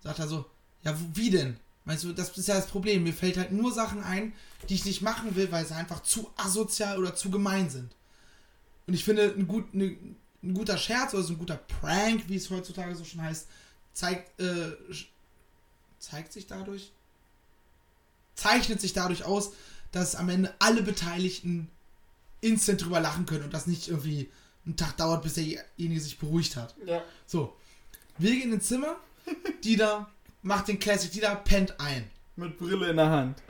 Sagt er so, ja, wie denn? Meinst du, das ist ja das Problem. Mir fällt halt nur Sachen ein, die ich nicht machen will, weil sie einfach zu asozial oder zu gemein sind. Und ich finde, ein, gut, eine, ein guter Scherz oder so ein guter Prank, wie es heutzutage so schon heißt, zeigt, äh, zeigt sich dadurch, zeichnet sich dadurch aus, dass am Ende alle Beteiligten instant drüber lachen können und das nicht irgendwie einen Tag dauert, bis derjenige sich beruhigt hat. Ja. So, wir gehen ins Zimmer, Dieter macht den Classic, Dieter pennt ein. Mit Brille in der Hand.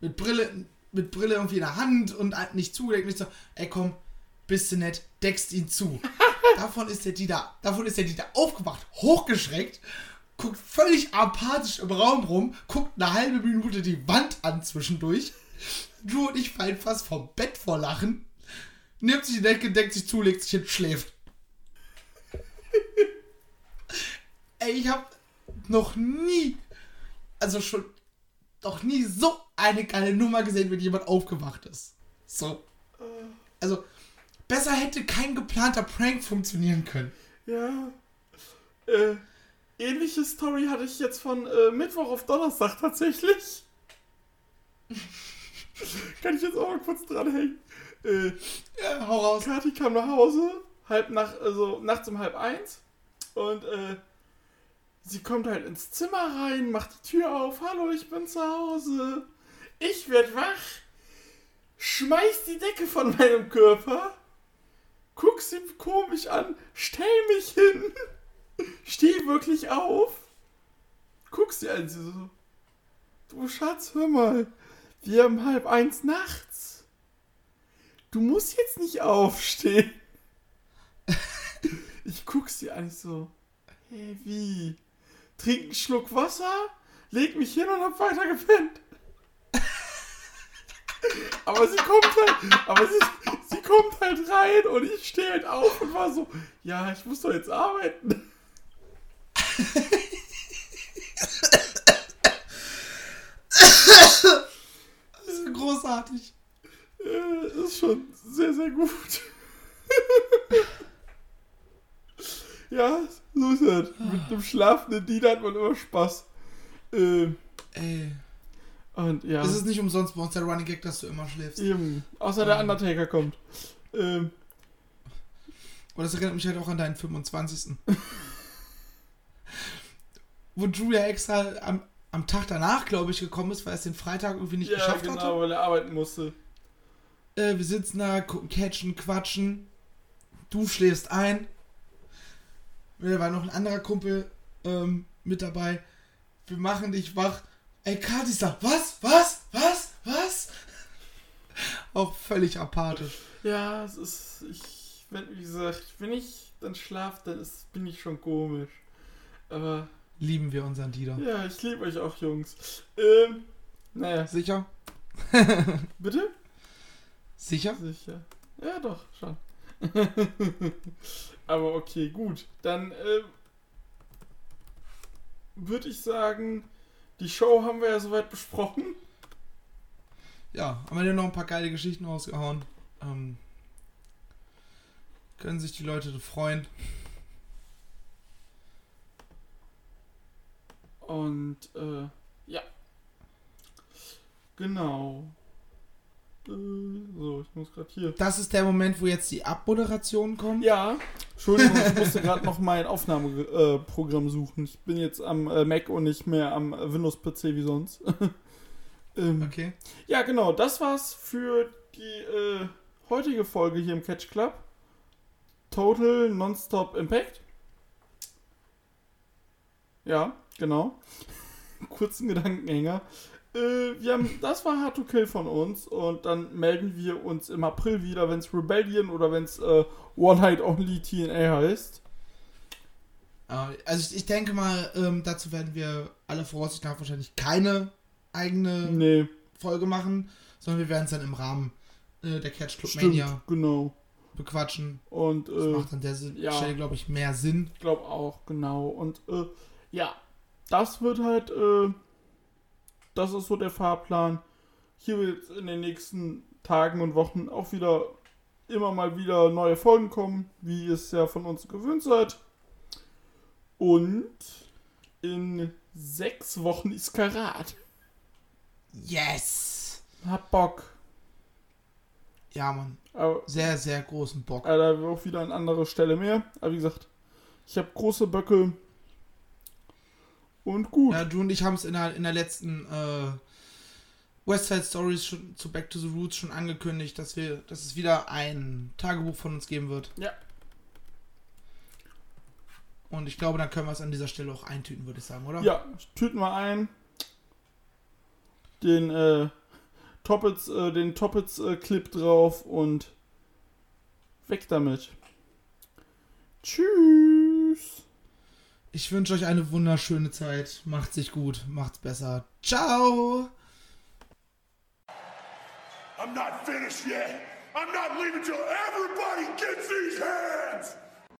Mit Brille, mit Brille irgendwie in der Hand und nicht zugedeckt. Nicht so, ey komm, bist du nett, deckst ihn zu. davon ist der Dieter, davon ist der Dieter aufgewacht, hochgeschreckt, guckt völlig apathisch im Raum rum, guckt eine halbe Minute die Wand an zwischendurch. Du und ich fallen fast vom Bett vor Lachen. Nimmt sich die Decke, deckt sich zu, legt sich hin, schläft. Ey, ich hab noch nie, also schon noch nie so eine geile Nummer gesehen, wenn jemand aufgewacht ist. So. Also, besser hätte kein geplanter Prank funktionieren können. Ja. Äh, ähnliche Story hatte ich jetzt von äh, Mittwoch auf Donnerstag tatsächlich. Kann ich jetzt auch mal kurz dranhängen? Äh, Ja, hau raus. Kathi kam nach Hause, halb nach, also nachts um halb eins. Und äh, sie kommt halt ins Zimmer rein, macht die Tür auf. Hallo, ich bin zu Hause. Ich werd wach, schmeiß die Decke von meinem Körper, guck sie komisch an, stell mich hin, steh wirklich auf, guck sie an, sie so, du Schatz, hör mal, wir haben halb eins nachts. Du musst jetzt nicht aufstehen. Ich guck sie an, ich so, hey, wie? Trink einen Schluck Wasser, leg mich hin und hab weiter gepennt. Aber sie kommt halt, aber sie, sie kommt halt rein und ich stehe halt auf und war so, ja, ich muss doch jetzt arbeiten. Das ist großartig. Äh, ist schon sehr, sehr gut. ja, so ist es. Mit einem schlafenden Diener hat man immer Spaß. Äh, Ey. und ja, Es ist nicht umsonst bei uns der Running Gag, dass du immer schläfst. eben. Außer der Undertaker kommt. Ähm, Und das erinnert mich halt auch an deinen 25. Wo Drew ja extra am, am Tag danach, glaube ich, gekommen ist, weil er es den Freitag irgendwie nicht ja, geschafft genau, hatte. weil er arbeiten musste. Äh, wir sitzen da, gucken, catchen, quatschen. Du schläfst ein. Da war noch ein anderer Kumpel ähm, mit dabei. Wir machen dich wach. Ey, Kati sagt, was? Was? Was? Was? Auch völlig apathisch. Ja, es ist, ich, wenn, wie gesagt, wenn ich dann schlaf, dann ist, bin ich schon komisch. Aber, Lieben wir unseren Dieter. ja, ich liebe euch auch, Jungs. Ähm, naja, Sicher? bitte? Sicher? Sicher. Ja, doch, schon. Aber okay, gut. Dann äh, würde ich sagen, die Show haben wir ja soweit besprochen. Ja, haben wir dir noch ein paar geile Geschichten rausgehauen. Ähm, können sich die Leute freuen. Und äh, ja. Genau. Äh, so, ich muss gerade hier. Das ist der Moment, wo jetzt die Abmoderation kommt. Ja, Entschuldigung, ich musste gerade noch mein Aufnahmeprogramm äh, suchen. Ich bin jetzt am äh, Mac und nicht mehr am Windows-PC wie sonst. ähm, Okay. Ja, genau, das war's für die äh, heutige Folge hier im Catch Club. Total Nonstop Impact. Ja, genau. Kurzen Gedankenhänger. Äh, wir haben, das war Hard to Kill von uns und dann melden wir uns im April wieder, wenn es Rebellion oder wenn es äh, One Night Only TNA heißt. Äh, Also ich, denke mal, ähm, dazu werden wir alle Voraussicht nach wahrscheinlich keine eigene Nee, Folge machen, sondern wir werden es dann im Rahmen äh, der Catch Club stimmt, Mania genau. bequatschen. Und Das äh, macht an der ja. Stelle, glaube ich, mehr Sinn. Ich glaube auch, genau. Und äh, ja, das wird halt, äh, das ist so der Fahrplan. Hier wird in den nächsten Tagen und Wochen auch wieder immer mal wieder neue Folgen kommen, wie ihr es ja von uns gewöhnt seid. Und in sechs Wochen ist Karat. Yes! Hab Bock. Ja, Mann. Aber Sehr, sehr großen Bock. äh, da auch wieder an anderer Stelle mehr. Aber wie gesagt, ich habe große Böcke. Und gut. Ja, du und ich haben es in der, in der letzten äh, West Side Stories schon, zu Back to the Roots schon angekündigt, dass wir, dass es wieder ein Tagebuch von uns geben wird. Ja. Und ich glaube, dann können wir es an dieser Stelle auch eintüten, würde ich sagen, oder? Ja, tüten wir ein. Den äh, Toppets, äh, den Toppets äh, Clip drauf und weg damit. Tschüss. Ich wünsche euch eine wunderschöne Zeit. Macht sich gut, macht's besser. Ciao! I'm not finished yet. I'm not leaving till everybody gets these hands.